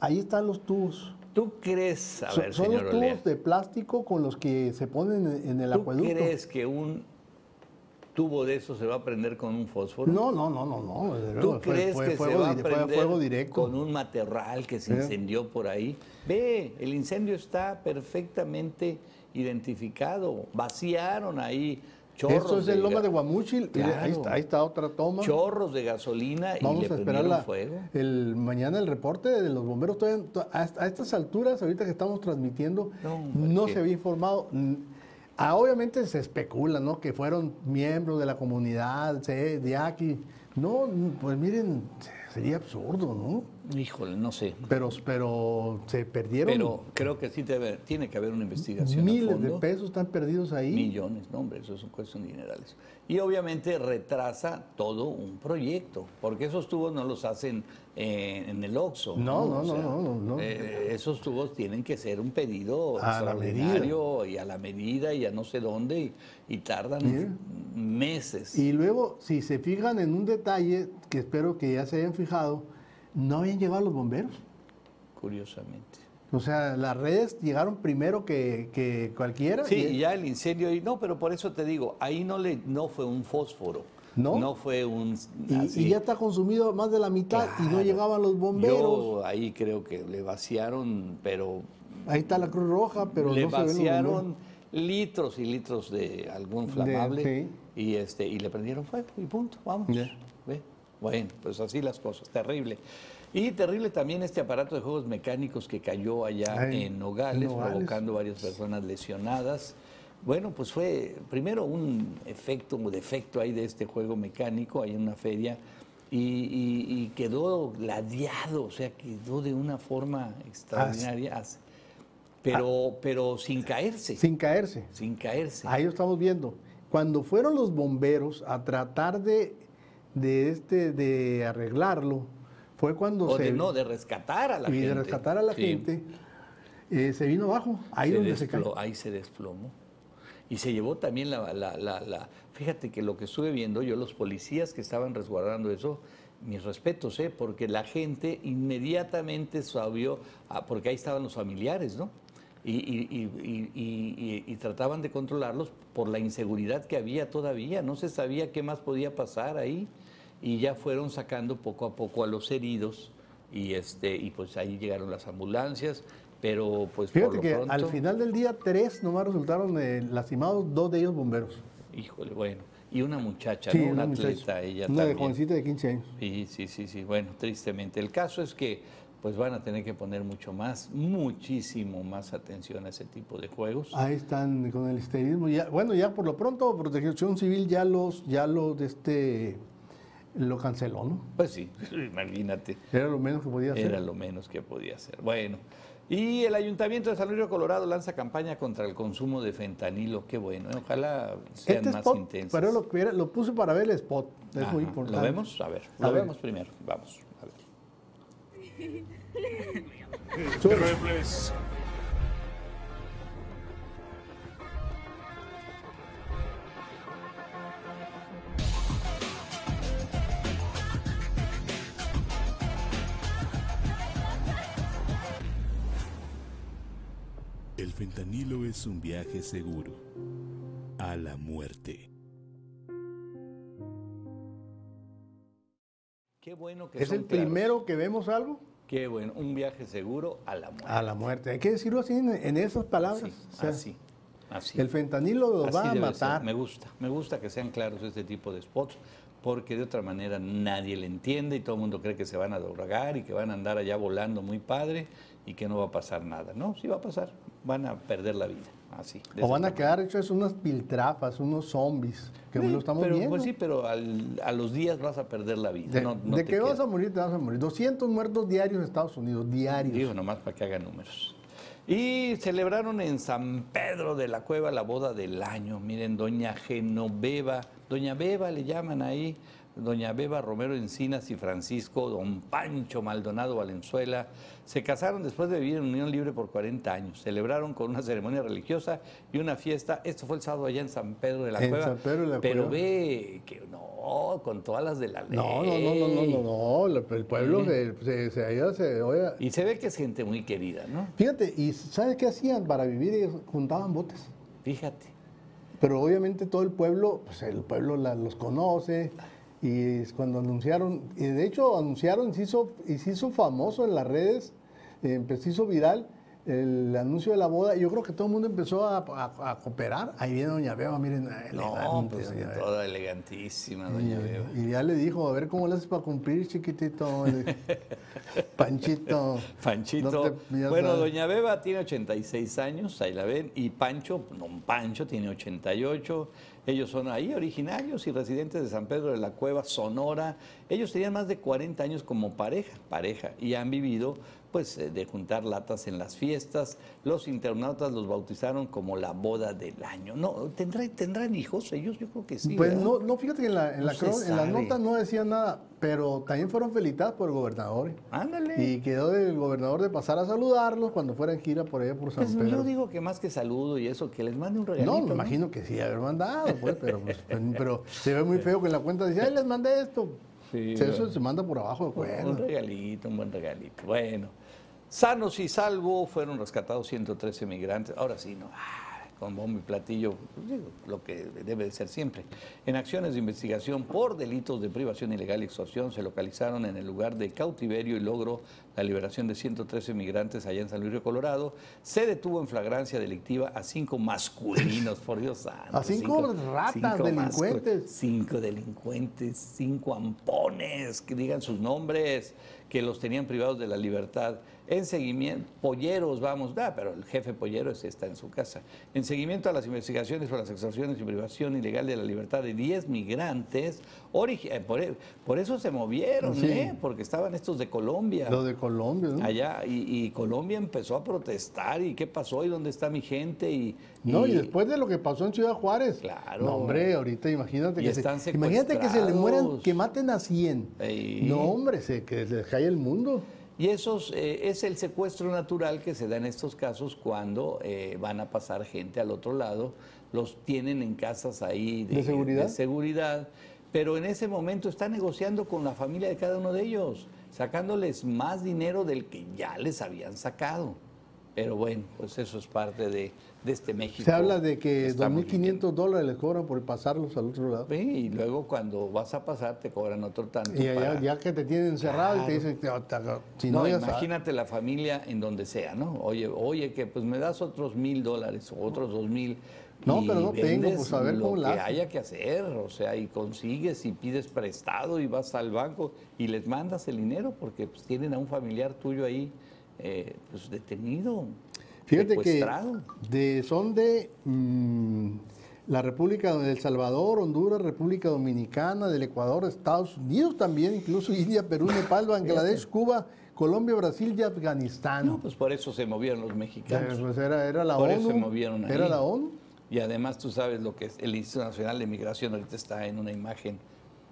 C: ahí están los tubos.
B: ¿Tú crees, a ver,
C: son
B: señor
C: los
B: Olea,
C: tubos de plástico con los que se ponen en, en el
B: ¿tú
C: acueducto.
B: crees que un tubo de eso se va a prender con un fósforo?
C: No, no, no, no, no.
B: ¿Tú
C: fue-
B: crees
C: fue
B: que se va a prender
C: fuego directo?
B: con un materral que se incendió por ahí? Ve, el incendio está perfectamente identificado. Vaciaron ahí chorros
C: Eso es el Loma de Guamuchil. Ahí,
B: Claro.
C: está, ahí está otra toma.
B: chorros de gasolina y
C: Vamos
B: le
C: a esperar la-
B: fuego.
C: el mañana el reporte de los bomberos. Todavía- to- a, a estas alturas, ahorita que estamos transmitiendo,
B: No,
C: se había informado. Ah, obviamente se especula, ¿no? Que fueron miembros de la comunidad, se- de aquí. No, pues miren, sería absurdo, ¿no?
B: Híjole, no sé.
C: Pero, pero se perdieron
B: Pero creo que sí debe- tiene que haber una investigación. a
C: miles de pesos, están perdidos ahí.
B: Millones, no, hombre, eso es un cuestión de dinerales. Y obviamente retrasa todo un proyecto, porque esos tubos no los hacen eh, en el OXXO.
C: No, no, no, no, no, no.
B: eh, esos tubos tienen que ser un pedido
C: A
B: extraordinario y a la medida y a no sé dónde y, y tardan meses.
C: Y luego, si se fijan en un detalle, que espero que ya se hayan fijado, no habían llegado los bomberos.
B: Curiosamente.
C: O sea, las redes llegaron primero que, que cualquiera.
B: Sí, y ya el incendio, y no, pero por eso te digo, ahí no, le, no fue un fósforo.
C: ¿No?
B: No fue un...
C: y- ya está consumido más de la mitad y no llegaban los bomberos.
B: Yo ahí creo que le vaciaron, pero
C: Ahí está la Cruz Roja, pero
B: le
C: no
B: vaciaron litros y litros de algún
C: De-
B: flamable
C: sí.
B: y este y le prendieron fuego y punto, vamos. Ve. Bueno, pues así las cosas, terrible. Y terrible también este aparato de juegos mecánicos que cayó allá
C: Ay,
B: en Nogales, provocando varias personas lesionadas. Bueno, pues fue primero un efecto o defecto ahí de este juego mecánico, ahí en una feria, y, y- y quedó ladeado, o sea, quedó de una forma extraordinaria, pero, pero sin caerse,
C: Sin caerse.
B: sin caerse.
C: Ahí lo estamos viendo. Cuando fueron los bomberos a tratar de, de, este, de arreglarlo, fue cuando
B: o
C: se...
B: de no, de rescatar a la
C: y
B: gente.
C: de rescatar a la
B: Sí.
C: gente, eh, se vino abajo, ahí
B: se
C: donde se
B: desplo-
C: cayó.
B: Ahí se desplomó. Y se llevó también la, la- la- la- Fíjate que lo que estuve viendo yo, los policías que estaban resguardando eso, mis respetos, ¿eh? porque la gente inmediatamente sabió, ah, porque ahí estaban los familiares, ¿no? Y, y- y- y- y- y- y trataban de controlarlos por la inseguridad que había todavía, no se sabía qué más podía pasar ahí, y ya fueron sacando poco a poco a los heridos, y, este, y pues ahí llegaron las ambulancias, pero pues por lo
C: que
B: pronto...
C: al final del día, tres nomás resultaron eh, lastimados, dos de ellos bomberos.
B: Híjole, bueno. Y una muchacha,
C: Sí,
B: ¿no? Una,
C: una
B: atleta,
C: muchacha,
B: ella
C: una de
B: también.
C: jovencita de 15 años.
B: Sí, sí, sí, sí. Bueno, tristemente. El caso es que pues van a tener que poner mucho más, muchísimo más atención a ese tipo de juegos.
C: Ahí están con el esterismo. Ya, bueno, ya por lo pronto Protección Civil ya los, ya los de este lo canceló, ¿no?
B: Pues sí, imagínate.
C: Era lo menos que podía hacer.
B: Era lo menos que podía hacer. Bueno, y el Ayuntamiento de San Luis Río Colorado lanza campaña contra el consumo de fentanilo. Qué bueno, ¿eh? ojalá sean
C: Este
B: más
C: spot,
B: intensas.
C: pero lo, que era- lo puse para ver el spot. Es
B: Ajá.
C: muy importante.
B: ¿Lo vemos? A ver,
C: A
B: lo
C: ver.
B: vemos primero. Vamos, a ver.
F: Fentanilo es un viaje seguro a la muerte.
B: Qué bueno que
C: Es
B: son
C: el
B: claros.
C: primero que vemos algo
B: Qué bueno, un viaje seguro a la muerte.
C: a la muerte. Hay que decirlo así en, en esas palabras.
B: Así,
C: O sea,
B: así, así.
C: El fentanilo lo
B: Así
C: va a matar.
B: ser. Me gusta, me gusta que sean claros este tipo de spots, porque de otra manera nadie le entiende y todo el mundo cree que se van a drogar y que van a andar allá volando muy padre y que no va a pasar nada. No, sí va a pasar, van a perder la vida, así.
C: O van a quedar hechos unas piltrafas, unos zombies, que
B: Sí,
C: lo estamos
B: pero,
C: viendo.
B: Pues sí, pero al- a los días vas a perder la vida.
C: de
B: no, no
C: de
B: te
C: que vas a morir, te vas a morir. 200 muertos diarios en Estados Unidos, diarios.
B: Digo nomás para que hagan números. Y celebraron en San Pedro de la Cueva la boda del año. Miren, doña Genoveva, doña Beba le llaman ahí, doña Beba Romero Encinas y Francisco, don Pancho Maldonado Valenzuela, se casaron después de vivir en unión libre por 40 años. Celebraron con una ceremonia religiosa y una fiesta. Esto fue el sábado allá en San Pedro de la
C: En
B: Cueva.
C: San Pedro de la
B: Pero
C: Cueva.
B: ve que no, con todas las de la ley.
C: No, no, no, no, no, no, el pueblo se, se, se- allá se-
B: Y se ve que es gente muy querida, ¿no?
C: Fíjate, ¿y sabes qué hacían para vivir? Juntaban botes.
B: Fíjate.
C: Pero obviamente todo el pueblo, pues el pueblo la- los conoce. Y es cuando anunciaron, y de hecho anunciaron, se hizo, y se hizo famoso en las redes, eh, pues, se hizo viral el anuncio de la boda. y Yo creo que todo el mundo empezó a, a- a cooperar. Ahí viene Doña Beba, miren,
B: No, pues
C: Beba.
B: toda elegantísima, doña Beba.
C: Y, y ya le dijo, a ver cómo le haces para cumplir, chiquitito. Panchito.
B: Panchito.
C: no te- ya
B: bueno,
C: sabes.
B: doña Beba tiene 86 años, ahí la ven, y Pancho, don Pancho, tiene 88. Ellos son ahí originarios y residentes de San Pedro de la Cueva, Sonora. Ellos tenían más de 40 años como pareja, pareja, y han vivido pues eh, de juntar latas en las fiestas. Los internautas los bautizaron como la boda del año. No, ¿tendrán, tendrán hijos ellos? Yo creo que sí.
C: Pues
B: ¿verdad?
C: no, no, fíjate que en la, en
B: No
C: la, cron- en la nota no decía nada, pero también fueron felicitados por el gobernador. ¿eh?
B: Ándale.
C: Y quedó el gobernador de pasar a saludarlos cuando fuera en gira por allá por San
B: Pues
C: Pedro.
B: yo digo que más que saludo y eso, que les mande un regalito.
C: no, me imagino que sí, haber mandado, pues, pero, pues, pero se ve muy feo que en la cuenta dice, ay, les mandé esto.
B: Sí,
C: eso
B: bueno.
C: se manda por abajo de
B: Un regalito, un buen regalito. Bueno, Sanos y salvo fueron rescatados 113 migrantes. Ahora sí, no. Ah, con bombo y platillo, pues, digo, lo que debe de ser siempre. En acciones de investigación por delitos de privación ilegal y extorsión se localizaron en el lugar de cautiverio y logro la liberación de 113 migrantes allá en San Luis Río Colorado. Se detuvo en flagrancia delictiva a cinco masculinos, por Dios santo.
C: A cinco ratas
B: mascu-
C: delincuentes.
B: Cinco delincuentes, cinco ampones, que digan sus nombres, que los tenían privados de la libertad. En seguimiento, polleros, vamos, da, pero el jefe pollero está en su casa. En seguimiento a las investigaciones por las extorsiones y privación ilegal de la libertad de 10 migrantes, eh, por, e- por eso se movieron,
C: Sí.
B: ¿eh? porque estaban estos de Colombia.
C: Lo de Colombia, ¿no?
B: Allá, y, y Colombia empezó a protestar, ¿y qué pasó? ¿Y dónde está mi gente? Y,
C: No, y después de lo que pasó en Ciudad Juárez.
B: Claro.
C: No, hombre, ahorita imagínate
B: Y
C: que se, imagínate que se le mueran, que maten a 100.
B: Ey.
C: No, hombre, se, que se cae el mundo.
B: Y esos, eh, es el secuestro natural que se da en estos casos cuando eh, van a pasar gente al otro lado, los tienen en casas ahí
C: ¿De seguridad?
B: seguridad, pero en ese momento están negociando con la familia de cada uno de ellos, sacándoles más dinero del que ya les habían sacado. Pero bueno, pues eso es parte de, de este México.
C: Se habla de que
B: estamos
C: 2.500 dólares les cobran por pasarlos al otro lado.
B: Sí, y luego cuando vas a pasar te cobran otro tanto.
C: Y allá,
B: para-
C: ya que te tienen encerrado y te dicen, "Te- te- si no,
B: no,
C: ya sabes".
B: imagínate la familia en donde sea, ¿no? Oye, oye, que pues me das otros mil dólares o otros dos mil.
C: No, pero no tengo, pues, a ver
B: lo
C: cómo la
B: que haya que hacer, o sea, y consigues y pides prestado y vas al banco y les mandas el dinero porque pues tienen a un familiar tuyo ahí eh, pues detenido,
C: Fíjate que de, son de mm, la República de El Salvador, Honduras, República Dominicana, del Ecuador, Estados Unidos también, incluso India, Perú, Nepal, Bangladesh, Cuba, Colombia, Brasil y Afganistán.
B: No, pues por eso se movieron los mexicanos.
C: pues era, era la
B: Por
C: ONU.
B: eso se movieron ahí.
C: Era la ONU.
B: Y además tú sabes lo que es el Instituto Nacional de Migración ahorita está en una imagen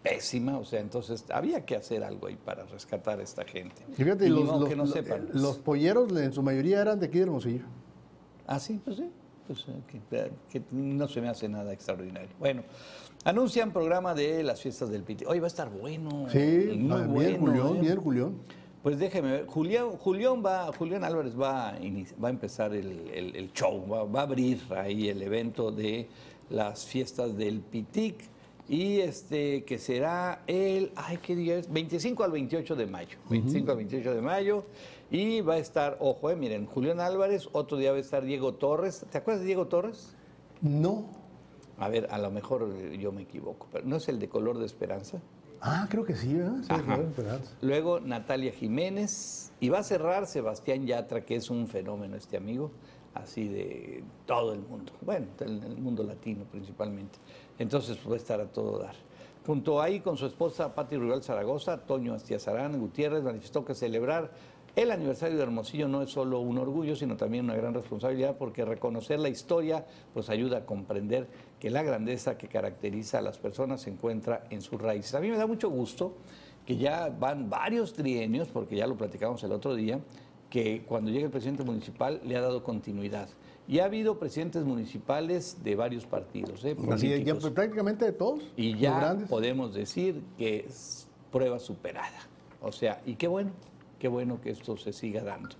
B: pésima, o sea, entonces había que hacer algo ahí para rescatar a esta gente.
C: Y fíjate,
B: Y
C: los,
B: modo
C: los-
B: que no
C: los-
B: sepan.
C: los polleros en su mayoría eran de aquí de Hermosillo.
B: Ah, sí, pues sí. Pues, eh, que, que no se me hace nada extraordinario. Bueno, anuncian programa de las fiestas del Piti. Hoy va a estar bueno.
C: Sí,
B: muy
C: bien
B: bueno,
C: Julián,
B: ¿eh?
C: bien Julián.
B: Pues déjeme ver, Julián, Julián, va, Julián Álvarez va a, inici- va a empezar el, el- el show, va, va a abrir ahí el evento de las fiestas del Pitic y este que será el, ay, ¿qué día es? 25 al 28 de mayo, 25 al 28 de mayo y va a estar, ojo, eh, miren, Julián Álvarez, otro día va a estar Diego Torres, ¿te acuerdas de Diego Torres?
C: No.
B: A ver, a lo mejor eh, yo me equivoco, pero ¿no es el de color de esperanza?
C: Ah, creo que sí, ¿verdad? Sí,
B: Ajá.
C: claro, Esperanza.
B: Luego Natalia Jiménez. Y va a cerrar Sebastián Yatra, que es un fenómeno este amigo, así de todo el mundo. Bueno, del el mundo latino principalmente. Entonces puede estar a todo dar. Junto ahí con su esposa Patti Rural Zaragoza, Toño Astiazarán Gutiérrez manifestó que celebrar el aniversario de Hermosillo no es solo un orgullo, sino también una gran responsabilidad, porque reconocer la historia pues ayuda a comprender que la grandeza que caracteriza a las personas se encuentra en sus raíces. A mí me da mucho gusto que ya van varios trienios, porque ya lo platicamos el otro día, que cuando llega el presidente municipal le ha dado continuidad. Y ha habido presidentes municipales de varios partidos, ¿eh?
C: Así ya, pues, prácticamente de todos.
B: Y ya podemos decir que es prueba superada. O sea, y qué bueno, qué bueno que esto se siga dando.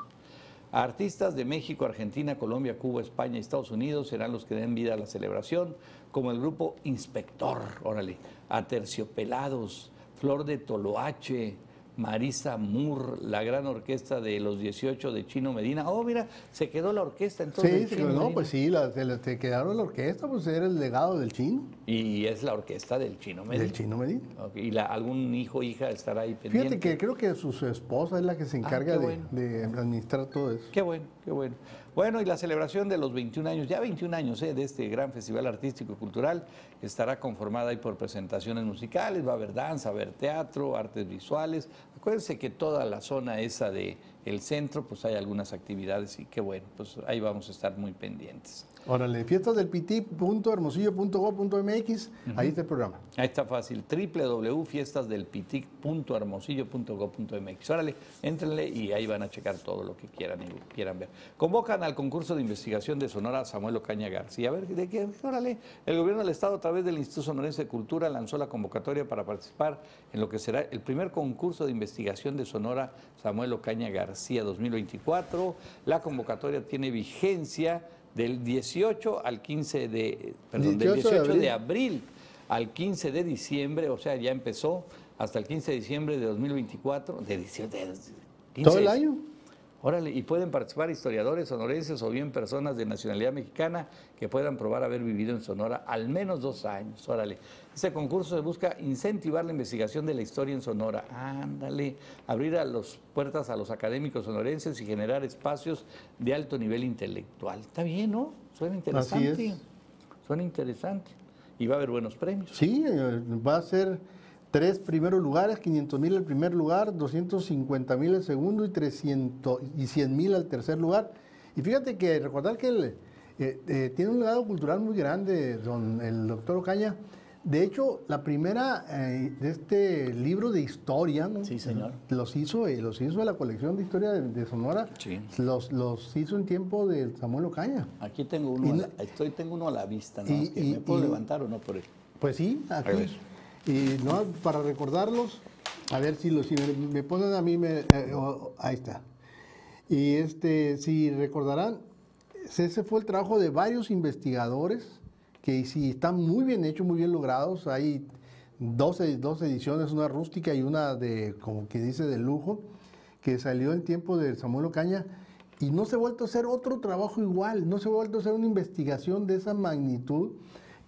B: Artistas de México, Argentina, Colombia, Cuba, España y Estados Unidos serán los que den vida a la celebración, como el grupo Inspector, órale, Aterciopelados, Flor de Toloache, Marisa Moore, la gran orquesta de los 18 de Chino Medina. Oh, mira, se quedó la orquesta entonces.
C: Sí, sí, no,
B: Medina.
C: pues sí, la, se quedaron la orquesta, pues era el legado del chino,
B: Y es la orquesta del Chino Medina.
C: del chino Medina.
B: Ok, ¿Y la- algún hijo o hija estará ahí pendiente?
C: Fíjate que creo que su, su esposa es la que se encarga
B: qué
C: de, de administrar todo eso.
B: Qué bueno, qué bueno. Bueno, y la celebración de los 21 años, ya 21 años eh, de este gran festival artístico y cultural, estará conformada ahí por presentaciones musicales, va a haber danza, va a haber teatro, artes visuales. Acuérdense que toda la zona esa de el centro, pues hay algunas actividades y qué bueno, pues ahí vamos a estar muy pendientes.
C: Órale, fiestas del pitip.hermosillo.gov.mx, ahí está el programa.
B: Ahí está fácil, www.fiestasdelpitic.hermosillo.gov.mx. Órale, éntrenle y ahí van a checar todo lo que quieran y quieran ver. Convocan al concurso de investigación de Sonora Samuel Ocaña García. A ver, ¿de qué? Órale, el gobierno del Estado a través del Instituto Sonorense de Cultura lanzó la convocatoria para participar en lo que será el primer concurso de investigación Investigación de Sonora Samuel Ocaña García 2024. La convocatoria tiene vigencia del 18 al 15 de, perdón, del
C: 18 de
B: 18 de
C: abril.
B: abril al 15 de diciembre, o sea, ya empezó hasta el 15 de diciembre de 2024, de 18, de 15
C: ¿Todo el año?
B: Órale, y pueden participar historiadores sonorenses o bien personas de nacionalidad mexicana que puedan probar haber vivido en Sonora al menos dos años. Órale. Este concurso se busca incentivar la investigación de la historia en Sonora. Ándale, abrir a las puertas a los académicos sonorenses y generar espacios de alto nivel intelectual. Está bien, ¿no? Suena interesante.
C: es.
B: Suena interesante. Y va a haber buenos premios.
C: Sí, eh, va a ser tres primeros lugares, 500 mil el primer lugar, 250 mil el segundo y 300 y 100 mil al tercer lugar. Y fíjate que recordar que él eh, eh, tiene un legado cultural muy grande, don el doctor Ocaña. De hecho, la primera eh, de este libro de historia, ¿no?
B: Sí, señor.
C: los hizo, los hizo la colección de historia de, de Sonora,
B: Sí.
C: los, los hizo en tiempo de Samuel Ocaña.
B: Aquí tengo uno,
C: Y
B: a la, estoy, tengo uno a la vista, ¿no?
C: Y- y-
B: ¿Me puedo levantar o no por él?
C: Pues sí,
B: A
C: aquí. Y no, para recordarlos, a ver si, lo, si me, ponen a mí, me- eh, ahí está. Y este, si recordarán, ese fue el trabajo de varios investigadores que sí están muy bien hechos, muy bien logrados. Hay dos, dos ediciones, una rústica y una de, como que dice, de lujo, que salió en tiempo de Samuel Ocaña. Y no se ha vuelto a hacer otro trabajo igual, no se ha vuelto a hacer una investigación de esa magnitud.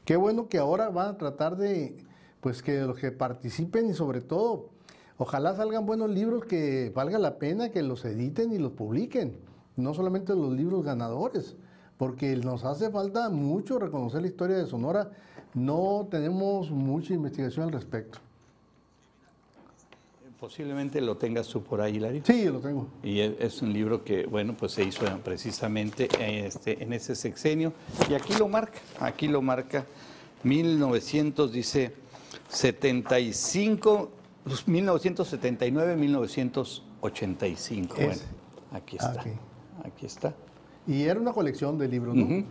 C: Qué bueno que ahora van a tratar de, pues que los que participen y sobre todo, ojalá salgan buenos libros que valga la pena que los editen y los publiquen, no solamente los libros ganadores, porque nos hace falta mucho reconocer la historia de Sonora, no tenemos mucha investigación al respecto.
B: Posiblemente lo tengas tú por ahí, Hilario.
C: Sí, lo tengo.
B: Y es, es un libro que, bueno, pues se hizo precisamente este, en ese sexenio. Y aquí lo marca, aquí lo marca 1900, dice 75, pues, 1979, 1985. Bueno, aquí está,
C: Ok.
B: aquí está.
C: Y era una colección de libros, ¿no?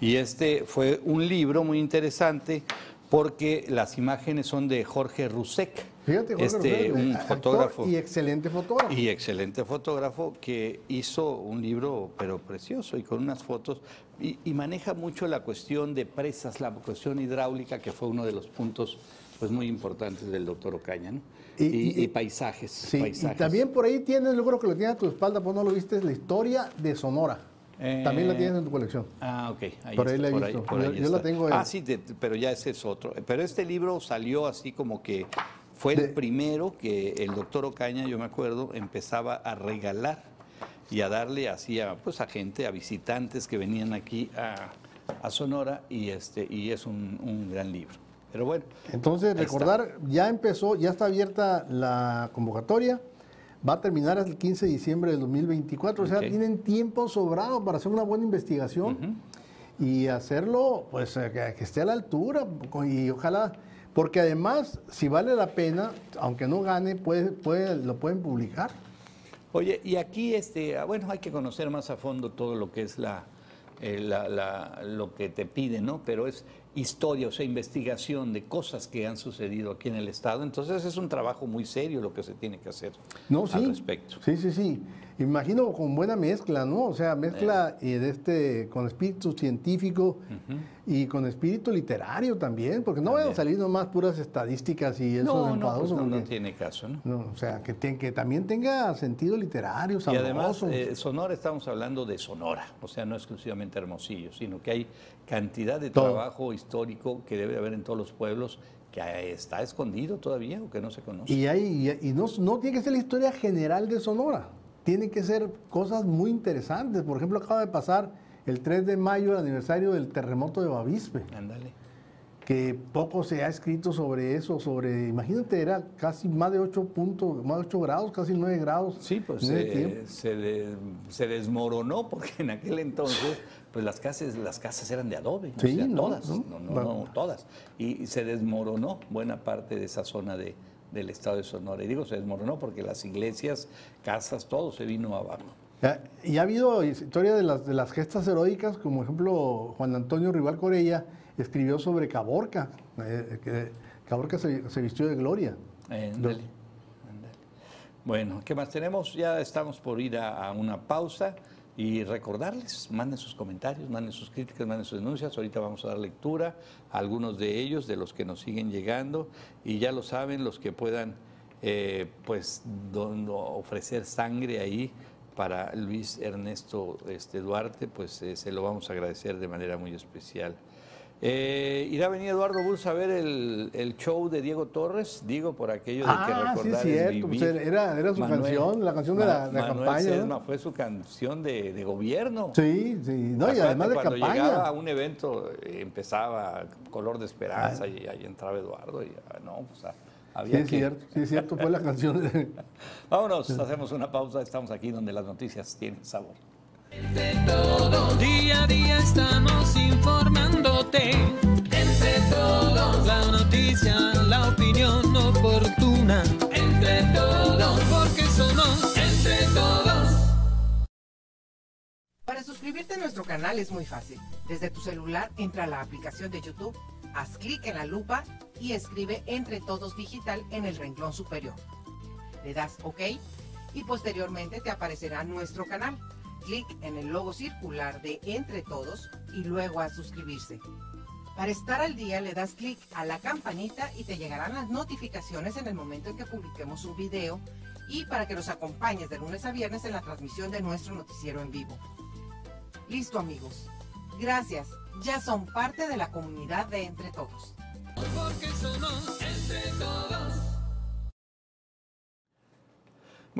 B: Y este fue un libro muy interesante porque las imágenes son de Jorge Rusek.
C: Fíjate, Jorge
B: este,
C: Rosales,
B: un fotógrafo.
C: Y excelente fotógrafo.
B: Y excelente fotógrafo que hizo un libro, pero precioso, y con unas fotos, y, y maneja mucho la cuestión de presas, la cuestión hidráulica, que fue uno de los puntos pues muy importantes del doctor Ocaña, ¿no?
C: Y-
B: Y,
C: y-
B: y paisajes,
C: Sí, y
B: paisajes.
C: también por ahí tienes, yo creo que lo tienes a tu espalda, pues no lo viste, la historia de Sonora.
B: Eh,
C: También la tienes en tu colección.
B: Ah, ok. Ahí
C: Por ahí
B: está,
C: la he
B: por
C: visto.
B: por
C: Yo- yo la tengo en-
B: Ah, sí, de- pero ya ese es otro. Pero este libro salió así como que fue
C: De-
B: el primero que el doctor Ocaña, yo me acuerdo, empezaba a regalar y a darle así a, pues, a gente, a visitantes que venían aquí a, a Sonora y, este, y es un, un gran libro. Pero bueno.
C: Entonces, recordar, ya empezó, ya está abierta la convocatoria. Va a terminar hasta el 15 de diciembre del 2024. O sea, tienen tiempo sobrado para hacer una buena investigación y hacerlo, pues, eh, que, que esté a la altura. Y ojalá, porque además, si vale la pena, aunque no gane, puede, puede, lo pueden publicar.
B: Oye, y aquí, este, ah, bueno, hay que conocer más a fondo todo lo que es la, eh, la- la- lo que te piden, ¿no? Pero es historia, o sea, investigación de cosas que han sucedido aquí en el Estado. Entonces es un trabajo muy serio lo que se tiene que hacer
C: No, sí.
B: al respecto.
C: Sí, sí, sí. Imagino con buena mezcla, ¿no? O sea, mezcla
B: Eh.
C: eh, de este con espíritu científico y con espíritu literario también, porque no van a salir nomás puras estadísticas y eso
B: No, no, pues no, no tiene caso, ¿no?
C: no, o sea, que, te- que también tenga sentido literario,
B: Y
C: sabroso.
B: además, eh, Sonora, estamos hablando de Sonora, o sea, no exclusivamente Hermosillo, sino que hay cantidad de
C: Todo.
B: trabajo histórico que debe haber en todos los pueblos que está escondido todavía o que no se conoce.
C: Y, hay, y, y no, no tiene que ser la historia general de Sonora, tiene que ser cosas muy interesantes. Por ejemplo, acaba de pasar el 3 de mayo, el aniversario del terremoto de Bavispe.
B: Ándale.
C: que poco se ha escrito sobre eso, sobre, imagínate, era casi más de 8 puntos, más de 8 grados, casi 9 grados.
B: Sí, pues eh, se, de- se desmoronó porque en aquel entonces pues las casas las casas eran de adobe, o
C: Sí,
B: sea,
C: no,
B: todas,
C: no,
B: no, no, no, todas. Y se desmoronó buena parte de esa zona de, del estado de Sonora. Y digo se desmoronó porque las iglesias, casas, todo se vino abajo.
C: Y ha habido historia de las, de las gestas heroicas, como ejemplo Juan Antonio Rival Corella escribió sobre Caborca, eh, que Caborca se, se vistió de gloria.
B: Eh. Bueno, ¿qué más tenemos? Ya estamos por ir a, a una pausa y recordarles, manden sus comentarios, manden sus críticas, manden sus denuncias. Ahorita vamos a dar lectura a algunos de ellos, de los que nos siguen llegando. Y ya lo saben, los que puedan eh, pues don- ofrecer sangre ahí para Luis Ernesto este, Duarte, pues eh, se lo vamos a agradecer de manera muy especial. Eh, ¿Irá a venir Eduardo Bulls a ver el, el show de Diego Torres? Digo, por aquello de que
C: Ah, sí,
B: recordar
C: es
B: es
C: cierto, pues,
B: vivir.
C: era- era su canción, la canción de la- la
B: Manuel
C: campaña, ¿no?
B: Fue su canción de, de gobierno.
C: Sí, sí, no, y además de
B: cuando
C: campaña.
B: llegaba a un evento, eh, empezaba Color de Esperanza y ahí entraba Eduardo y ah, no, pues ah,
C: Sí,
B: había
C: es
B: que...
C: cierto, sí, es cierto, fue la canción. de-
B: Vámonos, hacemos una pausa, estamos aquí donde las noticias tienen sabor.
A: Todos, día a día estamos informándote. Entre todos, la noticia, la opinión oportuna. Entre todos, porque somos entre todos.
E: Para suscribirte a nuestro canal es muy fácil. Desde tu celular entra a la aplicación de YouTube, haz clic en la lupa y escribe Entre Todos Digital en el renglón superior. Le das OK y posteriormente te aparecerá nuestro canal. Clic en el logo circular de Entre Todos y luego a suscribirse. Para estar al día le das clic a la campanita y te llegarán las notificaciones en el momento en que publiquemos un video y para que nos acompañes de lunes a viernes en la transmisión de nuestro noticiero en vivo. Listo amigos. Gracias. Ya son parte de la comunidad de Entre Todos.
A: Porque somos entre todos.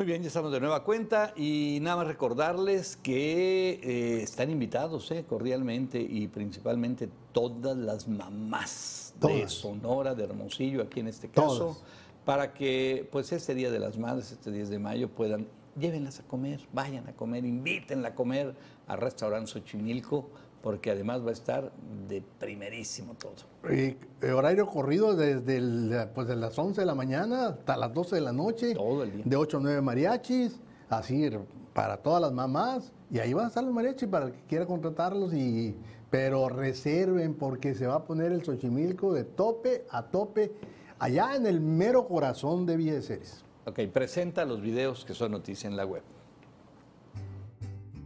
B: Muy bien, ya estamos de nueva cuenta y nada más recordarles que eh, están invitados eh, cordialmente y principalmente todas las mamás de. Sonora, de Hermosillo, aquí en este caso,
C: Todas.
B: para que pues este Día de las Madres, este 10 de mayo, puedan, llévenlas a comer, vayan a comer, invítenla a comer al restaurante Xochimilco, porque además va a estar de primerísimo todo.
C: Eh, eh, horario corrido desde el, pues de las 11 de la mañana hasta las 12 de la noche.
B: Todo el día.
C: De 8 a 9 mariachis, así para todas las mamás. Y ahí van a estar los mariachis para el que quiera contratarlos. Y, pero reserven porque se va a poner el Xochimilco de tope a tope allá en el mero corazón de Villa de Ceres.
B: Ok, presenta los videos que son noticia en la web.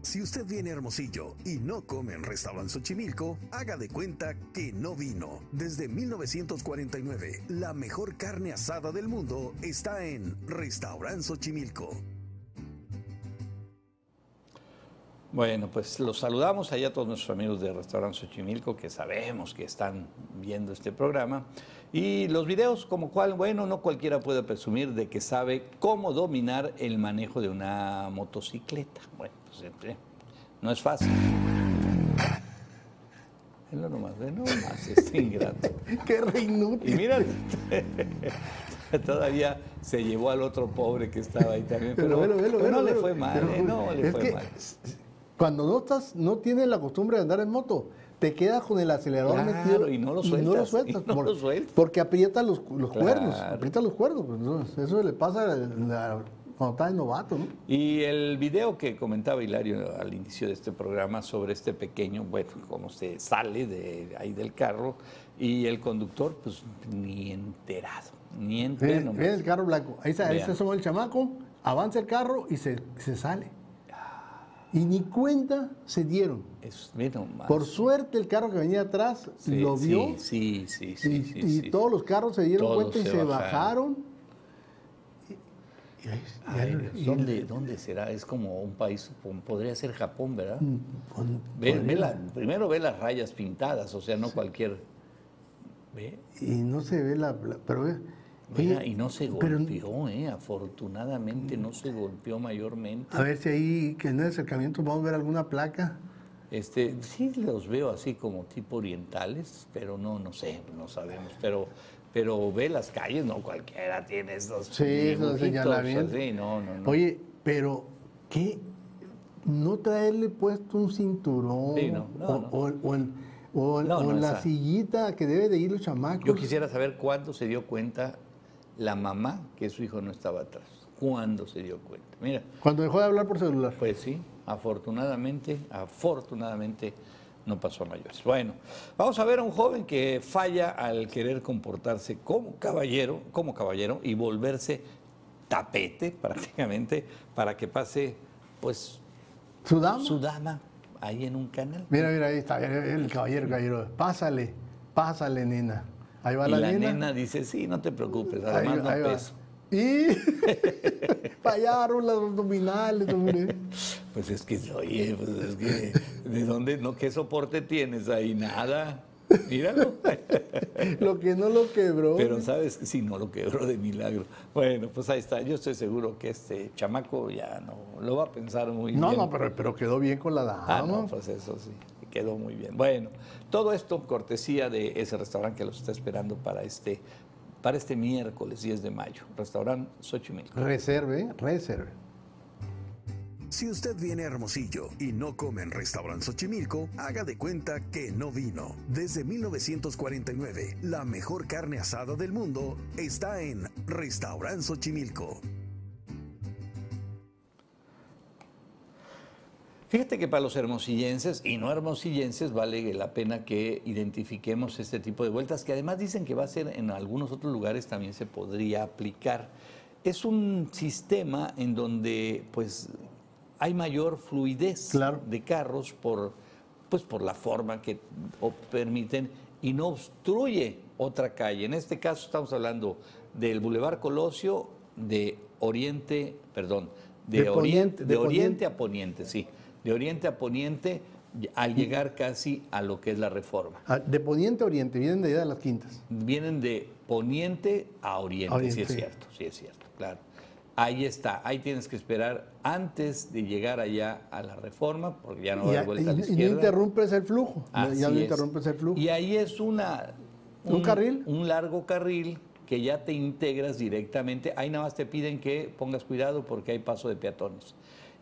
G: Si usted viene Hermosillo y no come en Restaurant Xochimilco, haga de cuenta que no vino. Desde 1949, la mejor carne asada del mundo está en Restaurant Xochimilco.
B: Bueno, pues los saludamos allá a todos nuestros amigos de Restaurante Xochimilco que sabemos que están viendo este programa. Y los videos como cual, bueno, no cualquiera puede presumir de que sabe cómo dominar el manejo de una motocicleta. Bueno, no es fácil. Venlo nomás, ve nomás, este ingrato.
C: ¡Qué re
B: Y mira, todavía se llevó al otro pobre que estaba ahí también. Pero, no le fue mal, eh, no le
C: es
B: fue
C: que
B: mal.
C: Cuando no estás, no tienes la costumbre de andar en moto, te quedas con el acelerador
B: Claro,
C: metido
B: y no lo
C: y no lo
B: sueltas, y no
C: por-
B: lo sueltas.
C: porque aprieta los, los cuernos,
B: Claro.
C: aprieta los cuernos. pues, eso le pasa a- cuando estás novato, ¿no?
B: Y el video que comentaba Hilario al inicio de este programa sobre este pequeño, bueno, cómo se sale de ahí del carro y el conductor, pues ni enterado, ni enterado. Nomás.
C: ven el carro blanco, ahí está, ahí se asoma el chamaco, avanza el carro y se, se sale. Y ni cuenta se dieron.
B: Es, ve nomás.
C: Por suerte el carro que venía atrás
B: Sí,
C: lo vio
B: Sí, sí, sí. sí,
C: y,
B: sí,
C: y todos los carros se dieron
B: Todos
C: cuenta y
B: se
C: se,
B: bajaron.
C: bajaron. Y
B: ¿dónde, ¿Dónde será? Es como un país, podría ser Japón, ¿verdad?
C: con-
B: Ve-
C: con-
B: ve la- primero ve las rayas pintadas, o sea, no cualquier... Ve,
C: y no se ve la... la- pero ve,
B: Mira, y no se
C: pero-
B: golpeó, ¿eh? Afortunadamente no se golpeó mayormente.
C: a ver si ahí, que en el acercamiento vamos a ver alguna placa.
B: Este, sí los veo así como tipo orientales, pero no, no sé, no sabemos. Pero, pero ve las calles, no cualquiera tiene esos
C: Sí, esos señalamientos.
B: así, no, no, no.
C: Oye, pero ¿qué? No traerle puesto un cinturón
B: Sí, no, no,
C: o,
B: no.
C: o- o o la
B: esa-
C: sillita que debe de ir los chamacos.
B: Yo quisiera saber cuándo se dio cuenta la mamá que su hijo no estaba atrás. ¿Cuándo se dio cuenta? Mira,
C: Cuando dejó de hablar por celular.
B: Pues sí, afortunadamente, afortunadamente no pasó a mayores. Bueno, vamos a ver a un joven que falla al querer comportarse como caballero, como caballero y volverse tapete prácticamente para que pase pues
C: ¿Su dama?
B: su dama ahí en un canal.
C: Mira, mira, ahí está el caballero, caballero. Pásale, pásale, nena. Ahí va
B: y
C: la,
B: la
C: nena.
B: nena dice, sí, no te preocupes, además
C: ahí
B: no peso.
C: Y fallaron las abdominales, hombre.
B: Pues es que, oye, pues es que, ¿de dónde, no, qué soporte tienes ahí? Nada. Míralo.
C: Lo que no lo quebró.
B: Pero sabes que sí, no lo quebró de milagro. Bueno, pues ahí está. Yo estoy seguro que este chamaco ya no lo va a pensar muy
C: no,
B: bien.
C: no, pero, pero quedó bien con la dama.
B: Ah, no, pues eso sí, quedó muy bien. Bueno, todo esto cortesía de ese restaurante que los está esperando para este, para este miércoles 10 de mayo. Restaurante Xochimilco.
C: Reserve, reserve.
G: Si usted viene a Hermosillo y no come en Restaurant Xochimilco, haga de cuenta que no vino. Desde 1949, la mejor carne asada del mundo está en Restaurant Xochimilco.
B: Fíjate que para los hermosillenses y no hermosillenses vale la pena que identifiquemos este tipo de vueltas, que además dicen que va a ser en algunos otros lugares también se podría aplicar. Es un sistema en donde pues hay mayor fluidez
C: Claro.
B: de carros por, pues, por la forma que permiten y no obstruye otra calle. En este caso estamos hablando del Boulevard Colosio de Oriente, perdón, de,
C: De
B: oriente,
C: poniente,
B: de
C: de
B: oriente a poniente, sí. De oriente a poniente al llegar casi a lo que es la reforma.
C: Ah, De poniente a oriente, vienen de allá de las quintas.
B: Vienen de poniente a oriente, sí es cierto, sí es cierto, claro. Ahí está, ahí tienes que esperar antes de llegar allá a la reforma, porque ya no va a
C: y,
B: vuelta a
C: y-
B: la
C: y no
B: izquierda.
C: interrumpes el flujo.
B: Así
C: ya no
B: es.
C: interrumpes el flujo.
B: Y ahí es una...
C: ¿Un carril?
B: Un largo carril que ya te integras directamente. Ahí nada más te piden que pongas cuidado porque hay paso de peatones.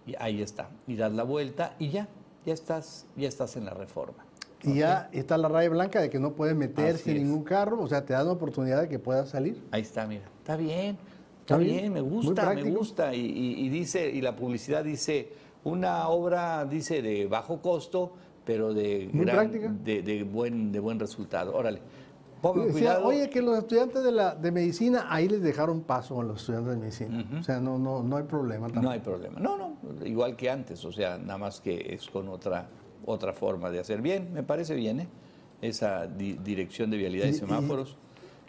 B: Y ahí está. Y das la vuelta y ya, ya estás, ya estás en la reforma.
C: Y ya está la raya blanca de que no puedes meterse en ningún carro, o sea, te dan la oportunidad de que puedas salir.
B: Ahí está, mira. Está bien.
C: Está bien,
B: bien, me gusta, me gusta. Y, y- y dice, y la publicidad dice, una obra, dice, de bajo costo, pero de,
C: Muy práctica.
B: de, de buen, de buen resultado. Órale. Pongan
C: Decía,
B: cuidado.
C: oye, que los estudiantes de, la, de medicina, ahí les dejaron paso a los estudiantes de medicina. O sea, no, no, no hay problema.
B: No
C: tampoco.
B: hay problema. No, no, igual que antes, o sea, nada más que es con otra, otra forma de hacer. Bien, me parece bien, ¿eh? Esa di- dirección de vialidad y,
C: Y- y-
B: semáforos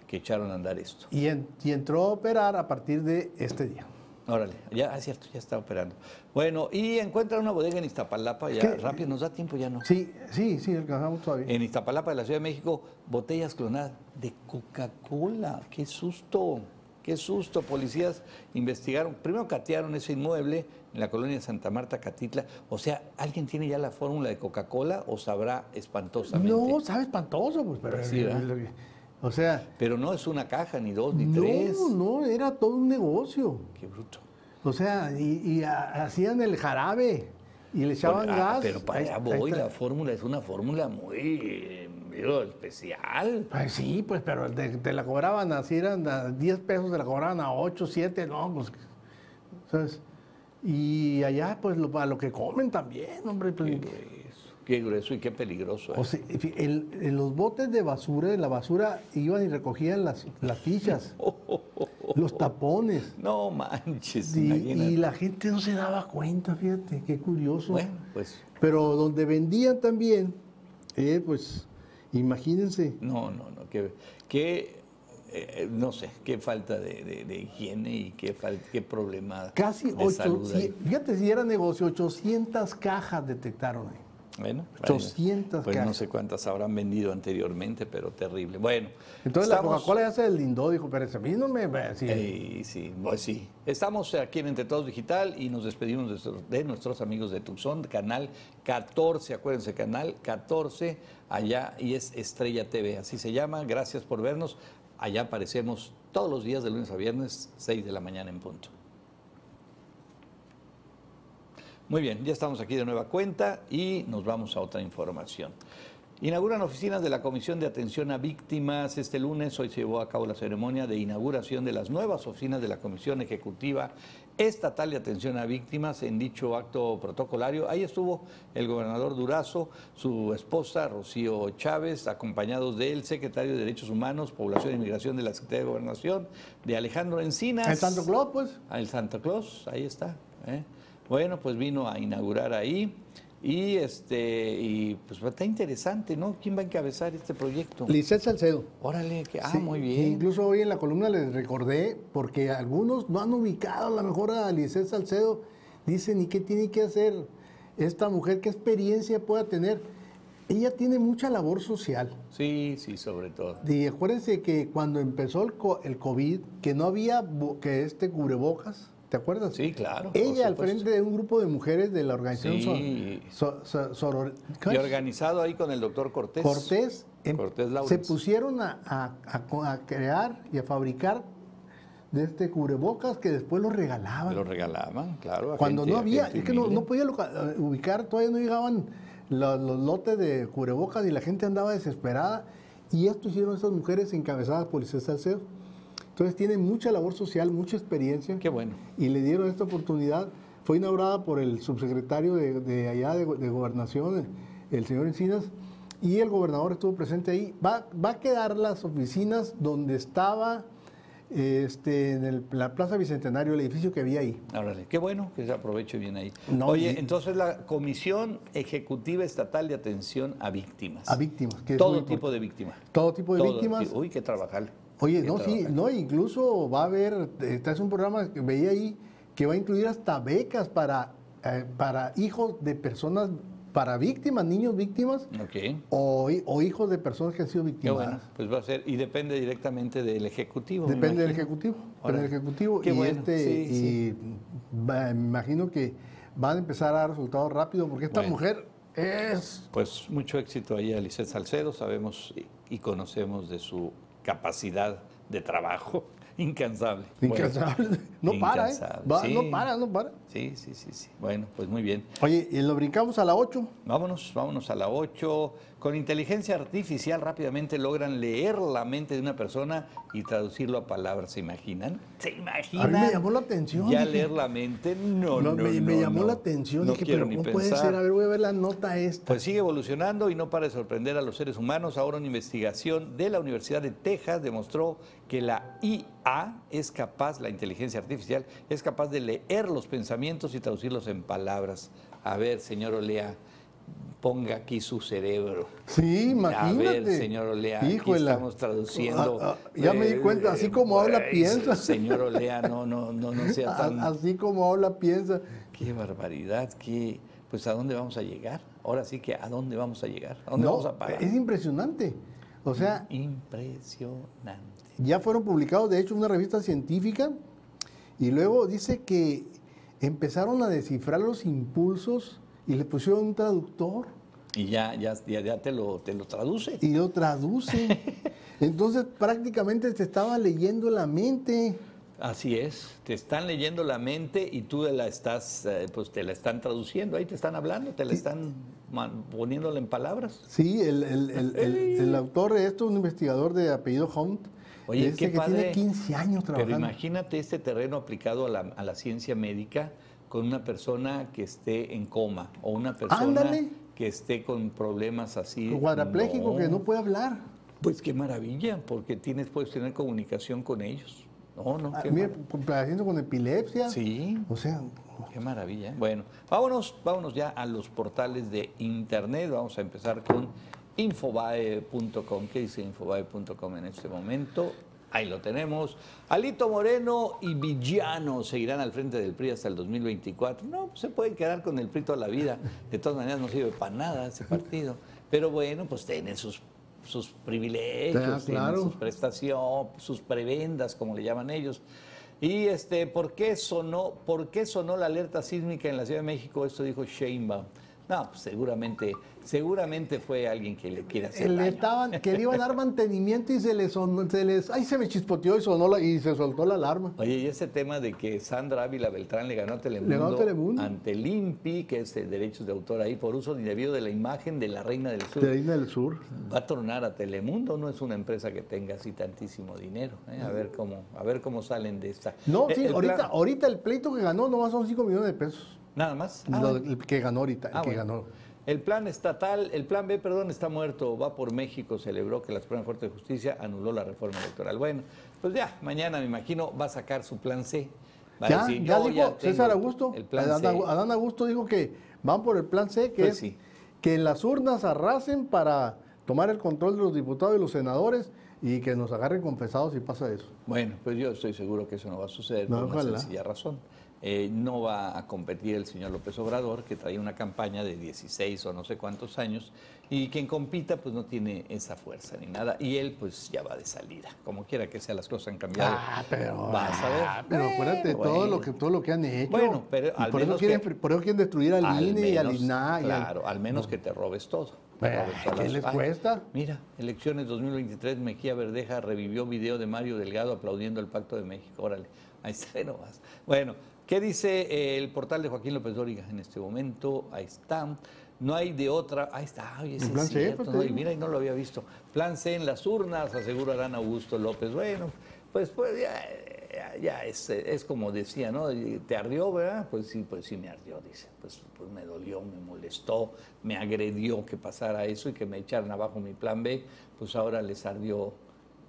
B: que echaron a andar esto.
C: Y, en- y entró a operar a partir de este día.
B: Órale, ya, es cierto, ya está operando. Bueno, y encuentran una bodega en Iztapalapa, ya
C: ¿Qué?
B: rápido, nos da tiempo, ya no.
C: Sí, sí, sí, alcanzamos todavía.
B: En Iztapalapa de la Ciudad de México, botellas clonadas de Coca-Cola. ¡Qué susto! ¡Qué susto! Policías investigaron, primero catearon ese inmueble en la colonia Santa Marta, Catitla. O sea, ¿alguien tiene ya la fórmula de Coca-Cola o sabrá espantosamente?
C: No, sabe espantoso, pues, pero...
B: Sí.
C: O sea,
B: Pero no es una caja, ni dos, ni
C: no,
B: tres.
C: no, era todo un negocio.
B: ¡Qué bruto!
C: O sea, y, y ha- hacían el jarabe y le echaban
B: Ah,
C: gas.
B: pero para allá voy, la fórmula es una fórmula muy digo, especial.
C: Pues sí, pues, pero te, te la cobraban así, eran a 10 pesos, te la cobraban a 8, 7, no, pues, ¿sabes? Y allá, pues, lo, a lo que comen también, hombre. pues,
B: Qué grueso, qué grueso y qué peligroso.
C: o sea, el- en los botes de basura, de la basura, iban y recogían las, las fichas, los tapones.
B: No manches,
C: Y, la gente no se daba cuenta, fíjate, qué curioso.
B: Bueno, pues
C: Pero donde vendían también, eh, pues, imagínense.
B: no, no, no, qué, qué, eh, no sé, qué falta de, de- de higiene y qué, fal- qué problema
C: Casi
B: de salud
C: 800,
B: ahí.
C: fíjate si era negocio, 800 cajas detectaron ahí.
B: Bueno,
C: 800
B: pues no sé cuántas habrán vendido anteriormente, pero terrible. Bueno,
C: Entonces la Coca-Cola ya se deslindó, dijo Pérez, a mí no me... Sí,
B: Eh, sí, pues sí. Estamos aquí en Entre Todos Digital y nos despedimos de, nuestros- de nuestros amigos de Tucson, canal 14, acuérdense, canal 14, allá y es Estrella TV, así se llama. Gracias por vernos. Allá aparecemos todos los días de lunes a viernes, 6 de la mañana en punto. Muy bien, ya estamos aquí de nueva cuenta y nos vamos a otra información. Inauguran oficinas de la Comisión de Atención a Víctimas. Este lunes, hoy se llevó a cabo la ceremonia de inauguración de las nuevas oficinas de la Comisión Ejecutiva Estatal de Atención a Víctimas en dicho acto protocolario. Ahí estuvo el gobernador Durazo, su esposa Rocío Chávez, acompañados del secretario de Derechos Humanos, Población e Inmigración de la Secretaría de Gobernación, de Alejandro Encinas.
C: El Santo Claus, pues.
B: Ah, El Santa Claus, ahí está. ¿eh? Bueno, pues vino a inaugurar ahí. Y este, y pues está interesante, ¿no? ¿Quién va a encabezar este proyecto?
C: Lisset Salcedo.
B: Órale, que, ah,
C: Sí,
B: muy bien.
C: Incluso hoy en la columna les recordé, porque algunos no han ubicado a lo mejor a Lisset Salcedo. Dicen, ¿y qué tiene que hacer esta mujer? ¿Qué experiencia pueda tener? Ella tiene mucha labor social.
B: Sí, sí, sobre todo.
C: Y acuérdense que cuando empezó el, co- el COVID, que no había que este cubrebocas, ¿te acuerdas?
B: Sí, claro.
C: Ella al frente de un grupo de mujeres de la organización
B: Sí.
C: So- so- so- soror- ¿cómo
B: Y organizado ahí con el doctor Cortés.
C: Cortés, em-
B: Cortés
C: se pusieron a, crear y a fabricar de este cubrebocas que después lo regalaban.
B: Lo regalaban, claro. a
C: Cuando
B: gente-
C: no había, es que no, podía eh, ubicar, todavía no llegaban los, los lotes de cubrebocas y la gente andaba desesperada. Y esto hicieron estas mujeres encabezadas por Liceo Salcedo. Entonces tienen mucha labor social, mucha experiencia.
B: Qué bueno.
C: Y le dieron esta oportunidad. Fue inaugurada por el subsecretario de, de allá de, de Gobernación, el, señor Encinas, y el gobernador estuvo presente ahí. Va, va a quedar las oficinas donde estaba este, en el- la Plaza Bicentenario, el edificio que había ahí.
B: Órale, qué bueno que se aproveche bien ahí.
C: No,
B: Oye,
C: y-
B: entonces la Comisión Ejecutiva Estatal de Atención a Víctimas.
C: A víctimas. que
B: Todo tipo de víctimas.
C: Todo tipo de
B: Todo
C: víctimas.
B: tipo. Uy, qué trabajar.
C: Oye, no, sí, no, incluso va a haber, este es un programa que veía ahí que va a incluir hasta becas para, eh, para hijos de personas, para víctimas, niños víctimas o, hi- o hijos de personas que han sido víctimas.
B: bueno, pues va a ser, y depende directamente del Ejecutivo.
C: Depende del. Ejecutivo. Del Ejecutivo.
B: Qué
C: y
B: bueno,
C: este,
B: sí,
C: y
B: sí.
C: va- me imagino que van a empezar a dar resultados rápido porque esta
B: Bueno.
C: mujer es
B: Pues mucho éxito ahí a Salcedo, sabemos y conocemos de su capacidad de trabajo incansable. Bueno,
C: incansable. no para, ¿eh?
B: incansable,
C: Va-
B: sí.
C: No para, no para.
B: Sí, sí, sí, sí. Bueno, pues muy bien.
C: Oye, y lo brincamos a la 8.
B: Vámonos, vámonos a la 8. Con inteligencia artificial rápidamente logran leer la mente de una persona y traducirlo a palabras. ¿Se imaginan? ¿Se imaginan?
C: A mí me llamó la atención,
B: Ya
C: dije.
B: leer la mente, no, no,
C: No, me, me
B: no,
C: llamó
B: no.
C: la atención.
B: No
C: dije,
B: quiero
C: pero
B: ni
C: ¿cómo puede ser? A ver, voy a ver la nota esta.
B: Pues sigue evolucionando y no para de sorprender a los seres humanos. Ahora una investigación de la Universidad de Texas demostró que la IA es capaz, la inteligencia artificial, es capaz de leer los pensamientos y traducirlos en palabras. A ver, señor Olea, ponga aquí su cerebro.
C: sí, imagínate.
B: A ver, señor Olea, aquí
C: Híjole.
B: estamos traduciendo.
C: Ah, ah, ya me di cuenta, así como habla,
B: eh,
C: piensa.
B: Señor Olea, no, no, no, no sea tan...
C: Así como habla, piensa.
B: Qué barbaridad, qué... Pues ¿a dónde vamos a llegar? Ahora sí que ¿a dónde vamos a llegar? ¿A dónde
C: No,
B: vamos a parar?
C: es impresionante. O sea,
B: Impresionante.
C: ya fueron publicados, de hecho, una revista científica. Y luego dice que empezaron a descifrar los impulsos y le pusieron un traductor
B: Y ya, ya, ya, te, lo, te lo traduce.
C: y lo traduce. Entonces prácticamente te estaba leyendo la mente.
B: Así es, te están leyendo la mente y tú la estás, eh, pues te la están traduciendo, ahí te están hablando, te la están poniéndola en palabras.
C: Sí, el, el- el- el- autor de esto, un investigador de apellido Hunt,
B: Oye, qué
C: que
B: padre.
C: tiene 15 años
B: Pero
C: trabajando.
B: imagínate este terreno aplicado a la, a la ciencia médica con una persona que esté en coma o una persona
C: Ándale.
B: que esté con problemas así.
C: Cuadrapléjico que no puede hablar.
B: Pues qué maravilla, porque tienes, puedes tener comunicación con ellos. No, no,
C: Ah, mira, con- pacientes con epilepsia.
B: Sí.
C: O sea,
B: qué maravilla. Bueno, vámonos, vámonos ya a los portales de internet. Vamos a empezar con infobae.com. ¿Qué dice infobae.com en este momento? Ahí lo tenemos. Alito Moreno y Villano seguirán al frente del PRI hasta el 2024. No, se pueden quedar con el PRI toda la vida. De todas maneras no sirve para nada ese partido. Pero bueno, pues tienen sus, sus privilegios,
C: Ah, claro.
B: sus prestación, sus prebendas, como le llaman ellos. Y este, ¿por qué sonó, por qué sonó la alerta sísmica en la Ciudad de México? Esto dijo Sheinbaum. No, pues seguramente, seguramente fue alguien que le quiere hacer
C: Le
B: daño.
C: estaban, que le iban a dar mantenimiento y se les, se les, ay, se me chispoteó y sonó la- y se soltó la alarma.
B: Oye, y ese tema de que Sandra Ávila Beltrán le ganó a Telemundo,
C: Le ganó a Telemundo.
B: ante el INPI, que es de derechos de autor ahí, por uso indebido de la imagen de la Reina del Sur.
C: De Reina del Sur.
B: Va a tornar a Telemundo, no es una empresa que tenga así tantísimo dinero. ¿eh? A ver cómo, a ver cómo salen de esta.
C: No,
B: Eh,
C: sí, ahorita, ahorita el pleito que ganó nomás son 5 millones de pesos.
B: Nada más. Ah,
C: el que ganó ahorita, el
B: Ah,
C: que
B: bueno.
C: ganó.
B: El plan estatal, el plan B, perdón, está muerto, va por México, celebró que la Suprema Corte de Justicia anuló la reforma electoral. Bueno, pues ya, mañana me imagino va a sacar su plan C. Va a
C: Ya,
B: decir,
C: ya dijo César Augusto,
B: El plan
C: Adán, Adán Augusto dijo que van por el plan C, que
B: Pues
C: es
B: sí.
C: que las urnas arrasen para tomar el control de los diputados y los senadores y que nos agarren confesados si pasa eso.
B: Bueno, pues yo estoy seguro que eso no va a suceder
C: No,
B: por una sencilla razón. Eh, no va a competir el señor López Obrador, que trae una campaña de 16 o no sé cuántos años, y quien compita pues no tiene esa fuerza ni nada, y él pues ya va de salida. Como quiera que sea, las cosas han cambiado.
C: Ah, pero,
B: Vas a ver.
C: ah, pero acuérdate de todo
B: Bueno,
C: lo que todo lo que han hecho.
B: Bueno, pero al
C: por, eso
B: menos
C: quieren,
B: que-
C: por eso quieren destruir al,
B: Al
C: INE y al INAH. al-
B: Claro, al menos que te robes todo.
C: Bueno, ¿qué les
B: Ay,
C: cuesta?
B: Mira, elecciones 2023, Mejía Verdeja revivió video de Mario Delgado aplaudiendo el Pacto de México. Órale, ahí está nomás. Bueno, ¿qué dice eh, el portal de Joaquín López Dóriga en este momento? Ahí está. No hay de otra. Ahí está. Oye, ese
C: plan
B: es
C: C,
B: cierto,
C: pues,
B: ¿no? Y mira, y no lo había visto. Plan C en las urnas, asegurarán Augusto López. Bueno, pues, pues ya, ya, ya es, es como decía, ¿no? ¿Te ardió, verdad? Pues sí, pues sí me ardió, dice. Pues, pues me dolió, me molestó, me agredió que pasara eso y que me echaran abajo mi plan B. Pues ahora les ardió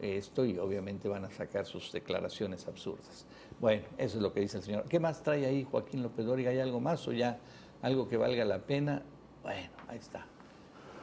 B: esto y obviamente van a sacar sus declaraciones absurdas. Bueno, eso es lo que dice el señor. ¿Qué más trae ahí Joaquín López Dóriga? ¿Hay algo más o ya algo que valga la pena? Bueno, ahí está.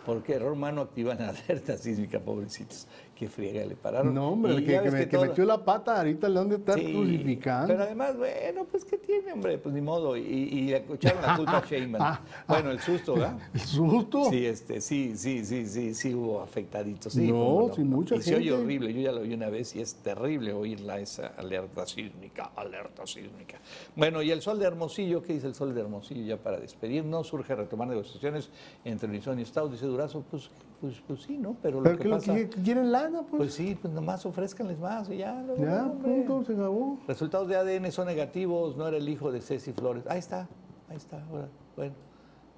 B: Porque error humano activa la alerta sísmica, pobrecitos. Qué friega le pararon.
C: No, hombre, el que, que me- que
B: todo-
C: metió la pata, ahorita le han de estar
B: Sí,
C: crucificando.
B: Pero además, bueno, pues ¿qué tiene, hombre? Pues ni modo. Y, y le echaron la culpa a Sheinbaum. Bueno, el susto, ¿verdad?
C: ¿El susto?
B: Sí, este, sí, sí, sí, sí, sí hubo afectaditos. Sí,
C: No,
B: cómo
C: sí, mucha
B: y se oye
C: gente.
B: horrible. Yo ya lo oí una vez y es terrible oírla esa alerta sísmica, alerta sísmica. Bueno, y el sol de Hermosillo, ¿qué dice el sol de Hermosillo ya para despedirnos? Surge retomar negociaciones entre Unison y Estado, dice Durazo. Pues, pues, pues sí, ¿no? Pero,
C: Pero
B: lo que pasa...
C: que que quieren lana, pues.
B: Pues sí, pues nomás ofrézcanles más y ya. luego,
C: ya,
B: hombre.
C: punto, se acabó.
B: Resultados de ADN son negativos, no era el hijo de Ceci Flores. Ahí está, ahí está. ahora, Bueno,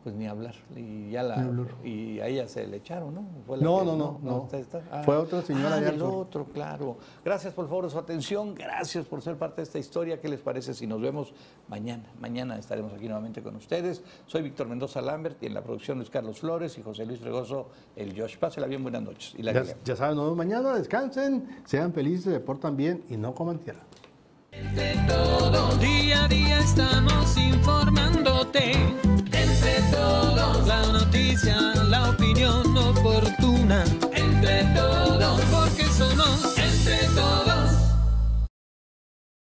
B: pues ni hablar. Y ya la y a ella se le echaron, ¿no? Fue la
C: No,
B: que-
C: no, no, no.
B: está- está- ah.
C: Fue otra señora
B: Ah,
C: sur.
B: otro, claro. Gracias por favor de su atención, gracias por ser parte de esta historia. ¿Qué les parece si nos vemos mañana? Mañana estaremos aquí nuevamente con ustedes. Soy Víctor Mendoza Lambert y en la producción Luis Carlos Flores y José Luis Fregoso, el Josh. Pásela bien, buenas noches. Y la
C: Ya, ya saben, nos vemos mañana, descansen, sean felices, se portan bien y no coman tierra.
A: Todo día a día estamos informándote entre todos. La noticia, la opinión oportuna. Entre todos. Porque somos entre todos.